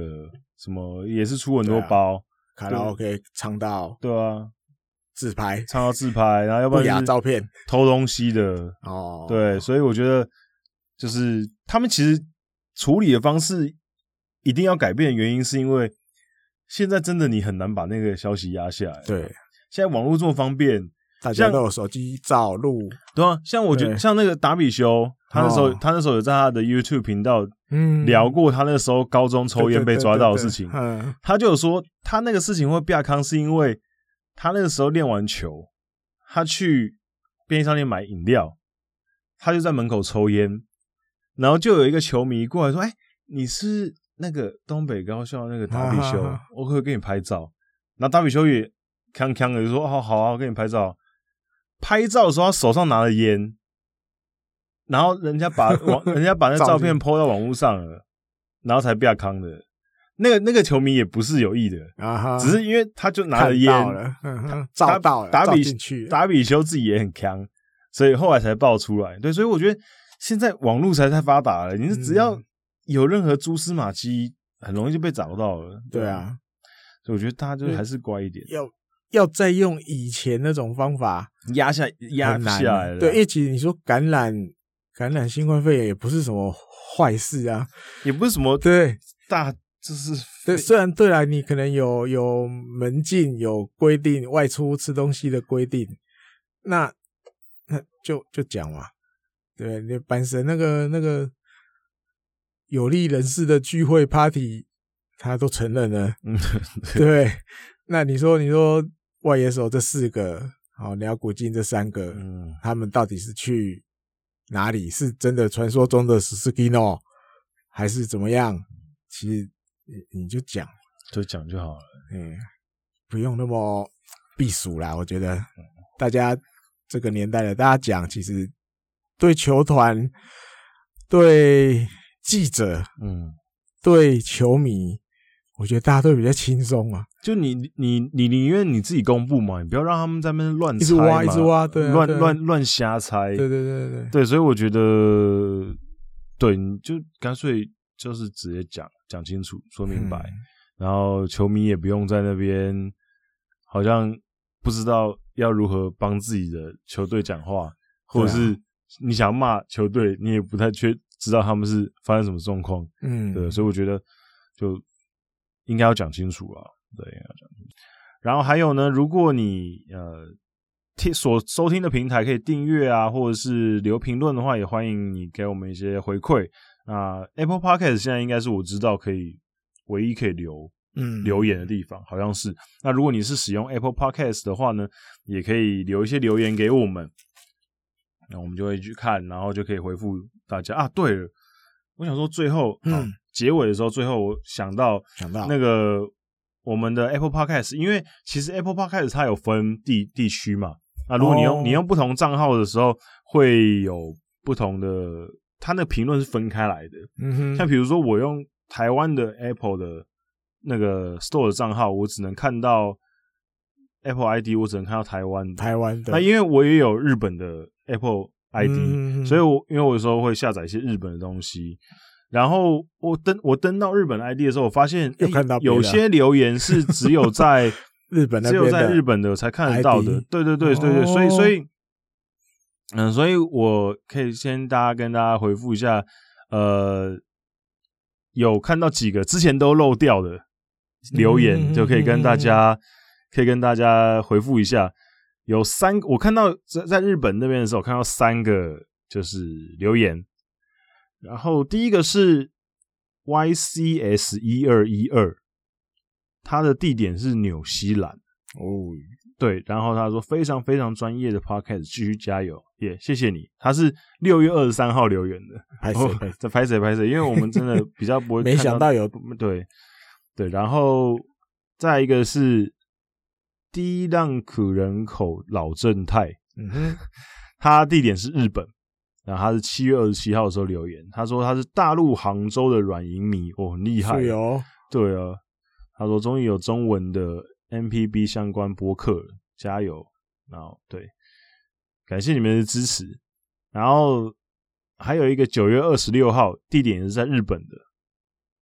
什么也是出很多包，卡拉 OK 唱到对啊，自拍唱到自拍，然后要不然照片偷东西的哦，对，所以我觉得就是他们其实处理的方式一定要改变的原因是因为。现在真的你很难把那个消息压下来。对，现在网络这么方便，大家都有手机照录。对啊，像我觉得像那个达比修，他那时候他那时候有在他的 YouTube 频道嗯聊过他那时候高中抽烟被抓到的事情。嗯，他就有说他那个事情会变康，是因为他那个时候练完球，他去便利商店买饮料，他就在门口抽烟，然后就有一个球迷过来说：“哎，你是？”那个东北高校那个达比修，我可以给你拍照。那达比修也康康的就说：“哦好啊，我给你拍照。”拍照的时候，他手上拿了烟，然后人家把网，人家把那照片 po 到网络上了，然后才变康的。那个那个球迷也不是有意的啊，只是因为他就拿了烟，照到了，达比达比修自己也很强，所以后来才爆出来。对，所以我觉得现在网络才太发达了，你是只要。有任何蛛丝马迹，很容易就被找到了。对啊，所以我觉得大家就还是乖一点。要要再用以前那种方法压下压下来了。对，一起你说感染感染新冠肺炎也不是什么坏事啊，也不是什么 对大就是对，虽然对啊，你可能有有门禁有规定外出吃东西的规定，那那就就讲嘛，对，那阪神那个那个有利人士的聚会 party，他都承认了，嗯，对，那你说你说外野手这四个，好鸟谷进这三个，嗯，他们到底是去哪里？是真的传说中的 Susukino，还是怎么样？其实。你你就讲，就讲就好了，嗯，不用那么避暑啦。我觉得大家这个年代的大家讲，其实对球团、对记者、嗯，对球迷，我觉得大家都比较轻松啊。就你你你宁愿你自己公布嘛，你不要让他们在那边乱一直挖一直挖，对、啊，乱乱乱瞎猜，对对对对对，所以我觉得，对，你就干脆就是直接讲。讲清楚，说明白，嗯，然后球迷也不用在那边，好像不知道要如何帮自己的球队讲话，或者是你想骂球队，你也不太确知道他们是发生什么状况，嗯，对，所以我觉得就应该要讲清楚啊，对，要讲清楚。然后还有呢，如果你呃听所收听的平台可以订阅啊，或者是留评论的话，也欢迎你给我们一些回馈。那 Apple Podcast 现在应该是我知道可以唯一可以留嗯留言的地方，好像是。那如果你是使用 Apple Podcast 的话呢，也可以留一些留言给我们，那我们就会去看，然后就可以回复大家啊。对了，我想说最后嗯结尾的时候，最后我想到想到那个我们的 Apple Podcast，因为其实 Apple Podcast 它有分地地区嘛。那如果你用、哦、你用不同账号的时候，会有不同的。它那评论是分开来的，嗯哼，像比如说我用台湾的 Apple 的那个 Store 的账号，我只能看到 Apple ID，我只能看到台湾的台湾的。那因为我也有日本的 Apple ID，嗯，所以我因为我有时候会下载一些日本的东西，然后我登我登到日本 ID 的时候，我发现有看到有些留言是只有在 日本，只有在日本的才看得到的，对对对对对，所以所以。嗯，所以我可以先大家跟大家回复一下，呃，有看到几个之前都漏掉的留言，就可以跟大家可以跟大家回复一下。有三，我看到在在日本那边的时候，我看到三个就是留言，然后第一个是 YCS 一二一二，他的地点是纽西兰哦。对，然后他说非常非常专业的 podcast，继续加油，耶、yeah，谢谢你。他是六月二十三号留言的，拍谁？在拍谁？拍谁？因为我们真的比较不会，没想到有对对，然后再一个是低浪苦人口老正太，嗯哼，他地点是日本，然后他是七月二十七号的时候留言，他说他是大陆杭州的软银迷，哦，很厉害，哦，对啊，他说终于有中文的。MPB 相关播客了，加油！然后对，感谢你们的支持。然后还有一个九月二十六号，地点也是在日本的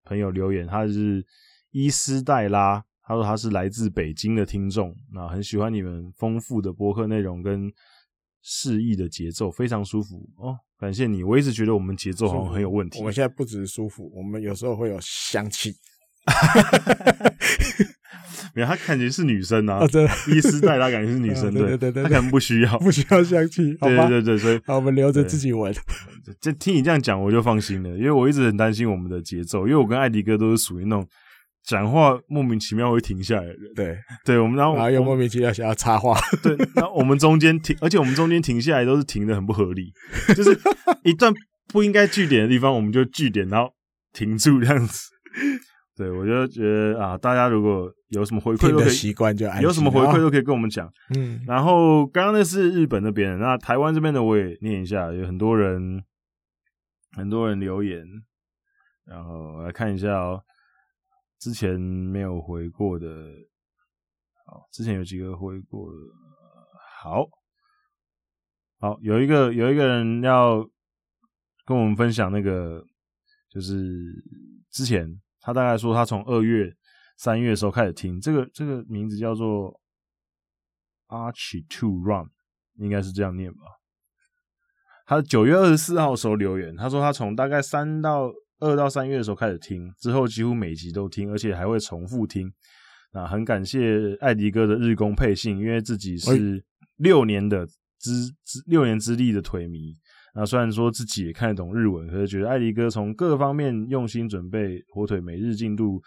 朋友留言，他是伊斯黛拉，他说他是来自北京的听众，那很喜欢你们丰富的播客内容跟适意的节奏，非常舒服哦。感谢你，我一直觉得我们节奏好像很有问题。我们现在不只是舒服，我们有时候会有香气。没有，她感觉是女生啊，哦、真的伊斯黛拉感觉是女生，哦、对，对对对，她可能不需要，不需要香气，对对对对，所以好，我们留着自己闻。这听你这样讲，我就放心了，因为我一直很担心我们的节奏，因为我跟艾迪哥都是属于那种讲话莫名其妙会停下来的人，对。对，我们然后然后又莫名其妙想要插话，对，然后我们中间停，而且我们中间停下来都是停的很不合理，就是一段不应该句点的地方，我们就句点，然后停住这样子。对，我就觉得啊，大家如果有什么回馈都可以，习惯就有什么回馈都可以跟我们讲。嗯，然后刚刚那是日本那边，那台湾这边的我也念一下，有很多人很多人留言，然后我来看一下哦，之前没有回过的，好，之前有几个回过的，好，好，有一个有一个人要跟我们分享那个，就是之前。他大概说，他从二月、三月的时候开始听这个，这个名字叫做 Archie to Run，应该是这样念吧。他九月二十四号的时候留言，他说他从大概三到二到三月的时候开始听，之后几乎每集都听，而且还会重复听。啊，很感谢艾迪哥的日工配信，因为自己是六年的资资六年资历的腿迷。那虽然说自己也看得懂日文，可是觉得艾迪哥从各方面用心准备火腿每日进度，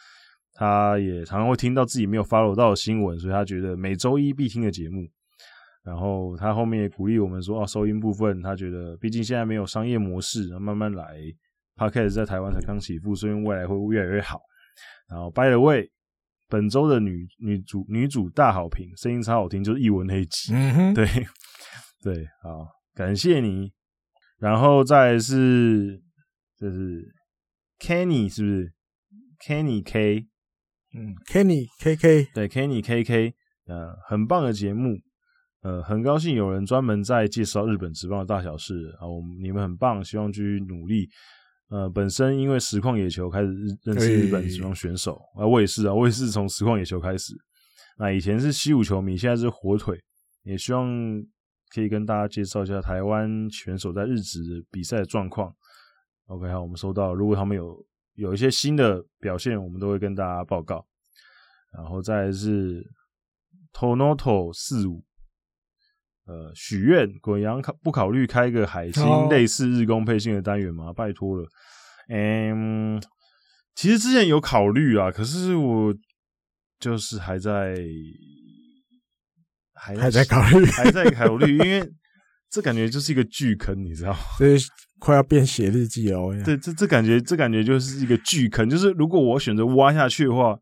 他也常常会听到自己没有 follow 到的新闻，所以他觉得每周一必听的节目。然后他后面也鼓励我们说，啊，收音部分他觉得毕竟现在没有商业模式，慢慢来。Podcast 在台湾才刚起步，所以未来会越来越好。然后 By the way。本周的女女主女主大好评，声音超好听，就是一文那一集。嗯哼，对对，好，感谢你。然后再来是，就是 Kenny 是不是？Kenny K，嗯，Kenny KK，对，Kenny KK，呃，很棒的节目，呃，很高兴有人专门在介绍日本职棒的大小事啊，我们你们很棒，希望继续努力。呃，本身因为实况野球开始认识日本职棒选手啊，我也是啊，我也是从实况野球开始。那以前是西武球迷，现在是火腿，也希望可以跟大家介绍一下台湾选手在日职比赛的状况。OK，好，我们收到，如果他们有有一些新的表现，我们都会跟大家报告。然后再来是 Tonoto 四五，呃，许愿滚羊考不考虑开一个海星类似日工配信的单元吗？Oh. 拜托了。嗯，其实之前有考虑啊，可是我就是还在还在，还在考虑，还在考虑，因为这感觉就是一个巨坑，你知道吗？这快要变写日记了。对，这这感觉，这感觉就是一个巨坑，就是如果我选择挖下去的话，就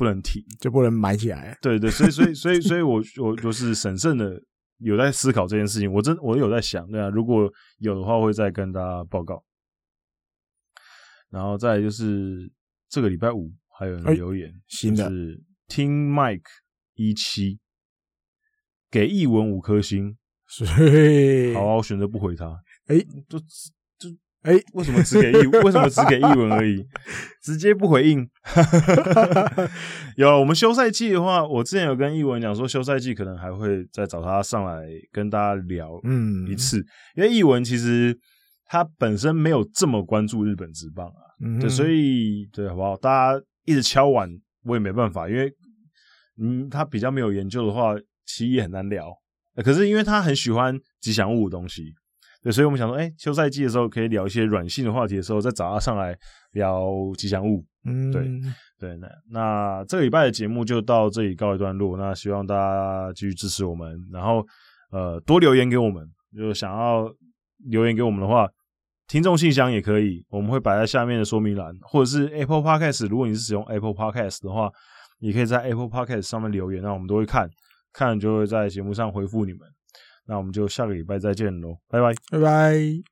不能提，就不能埋起来。对对，所以所以所以所以我我就是审慎的有在思考这件事情，我真我有在想，对啊，如果有的话，会再跟大家报告。然后再就是这个礼拜五还有人留言，欸、新的是听 Mike 一七给译文五颗星，所以好，我选择不回他。哎、欸，就就哎、欸，为什么只给译？为什么只给译文而已？直接不回应。有我们休赛季的话，我之前有跟译文讲说，休赛季可能还会再找他上来跟大家聊嗯一次，嗯、因为译文其实。他本身没有这么关注日本职棒啊，嗯、对，所以对，好不好？大家一直敲碗，我也没办法，因为嗯，他比较没有研究的话，其实也很难聊。可是因为他很喜欢吉祥物的东西，对，所以我们想说，哎、欸，休赛季的时候可以聊一些软性的话题的时候，再找他上来聊吉祥物。嗯，对对，那那这个礼拜的节目就到这里告一段落。那希望大家继续支持我们，然后呃，多留言给我们，就想要留言给我们的话。听众信箱也可以，我们会摆在下面的说明栏，或者是 Apple Podcast。如果你是使用 Apple Podcast 的话，你可以在 Apple Podcast 上面留言，那我们都会看，看就会在节目上回复你们。那我们就下个礼拜再见喽，拜拜，拜拜。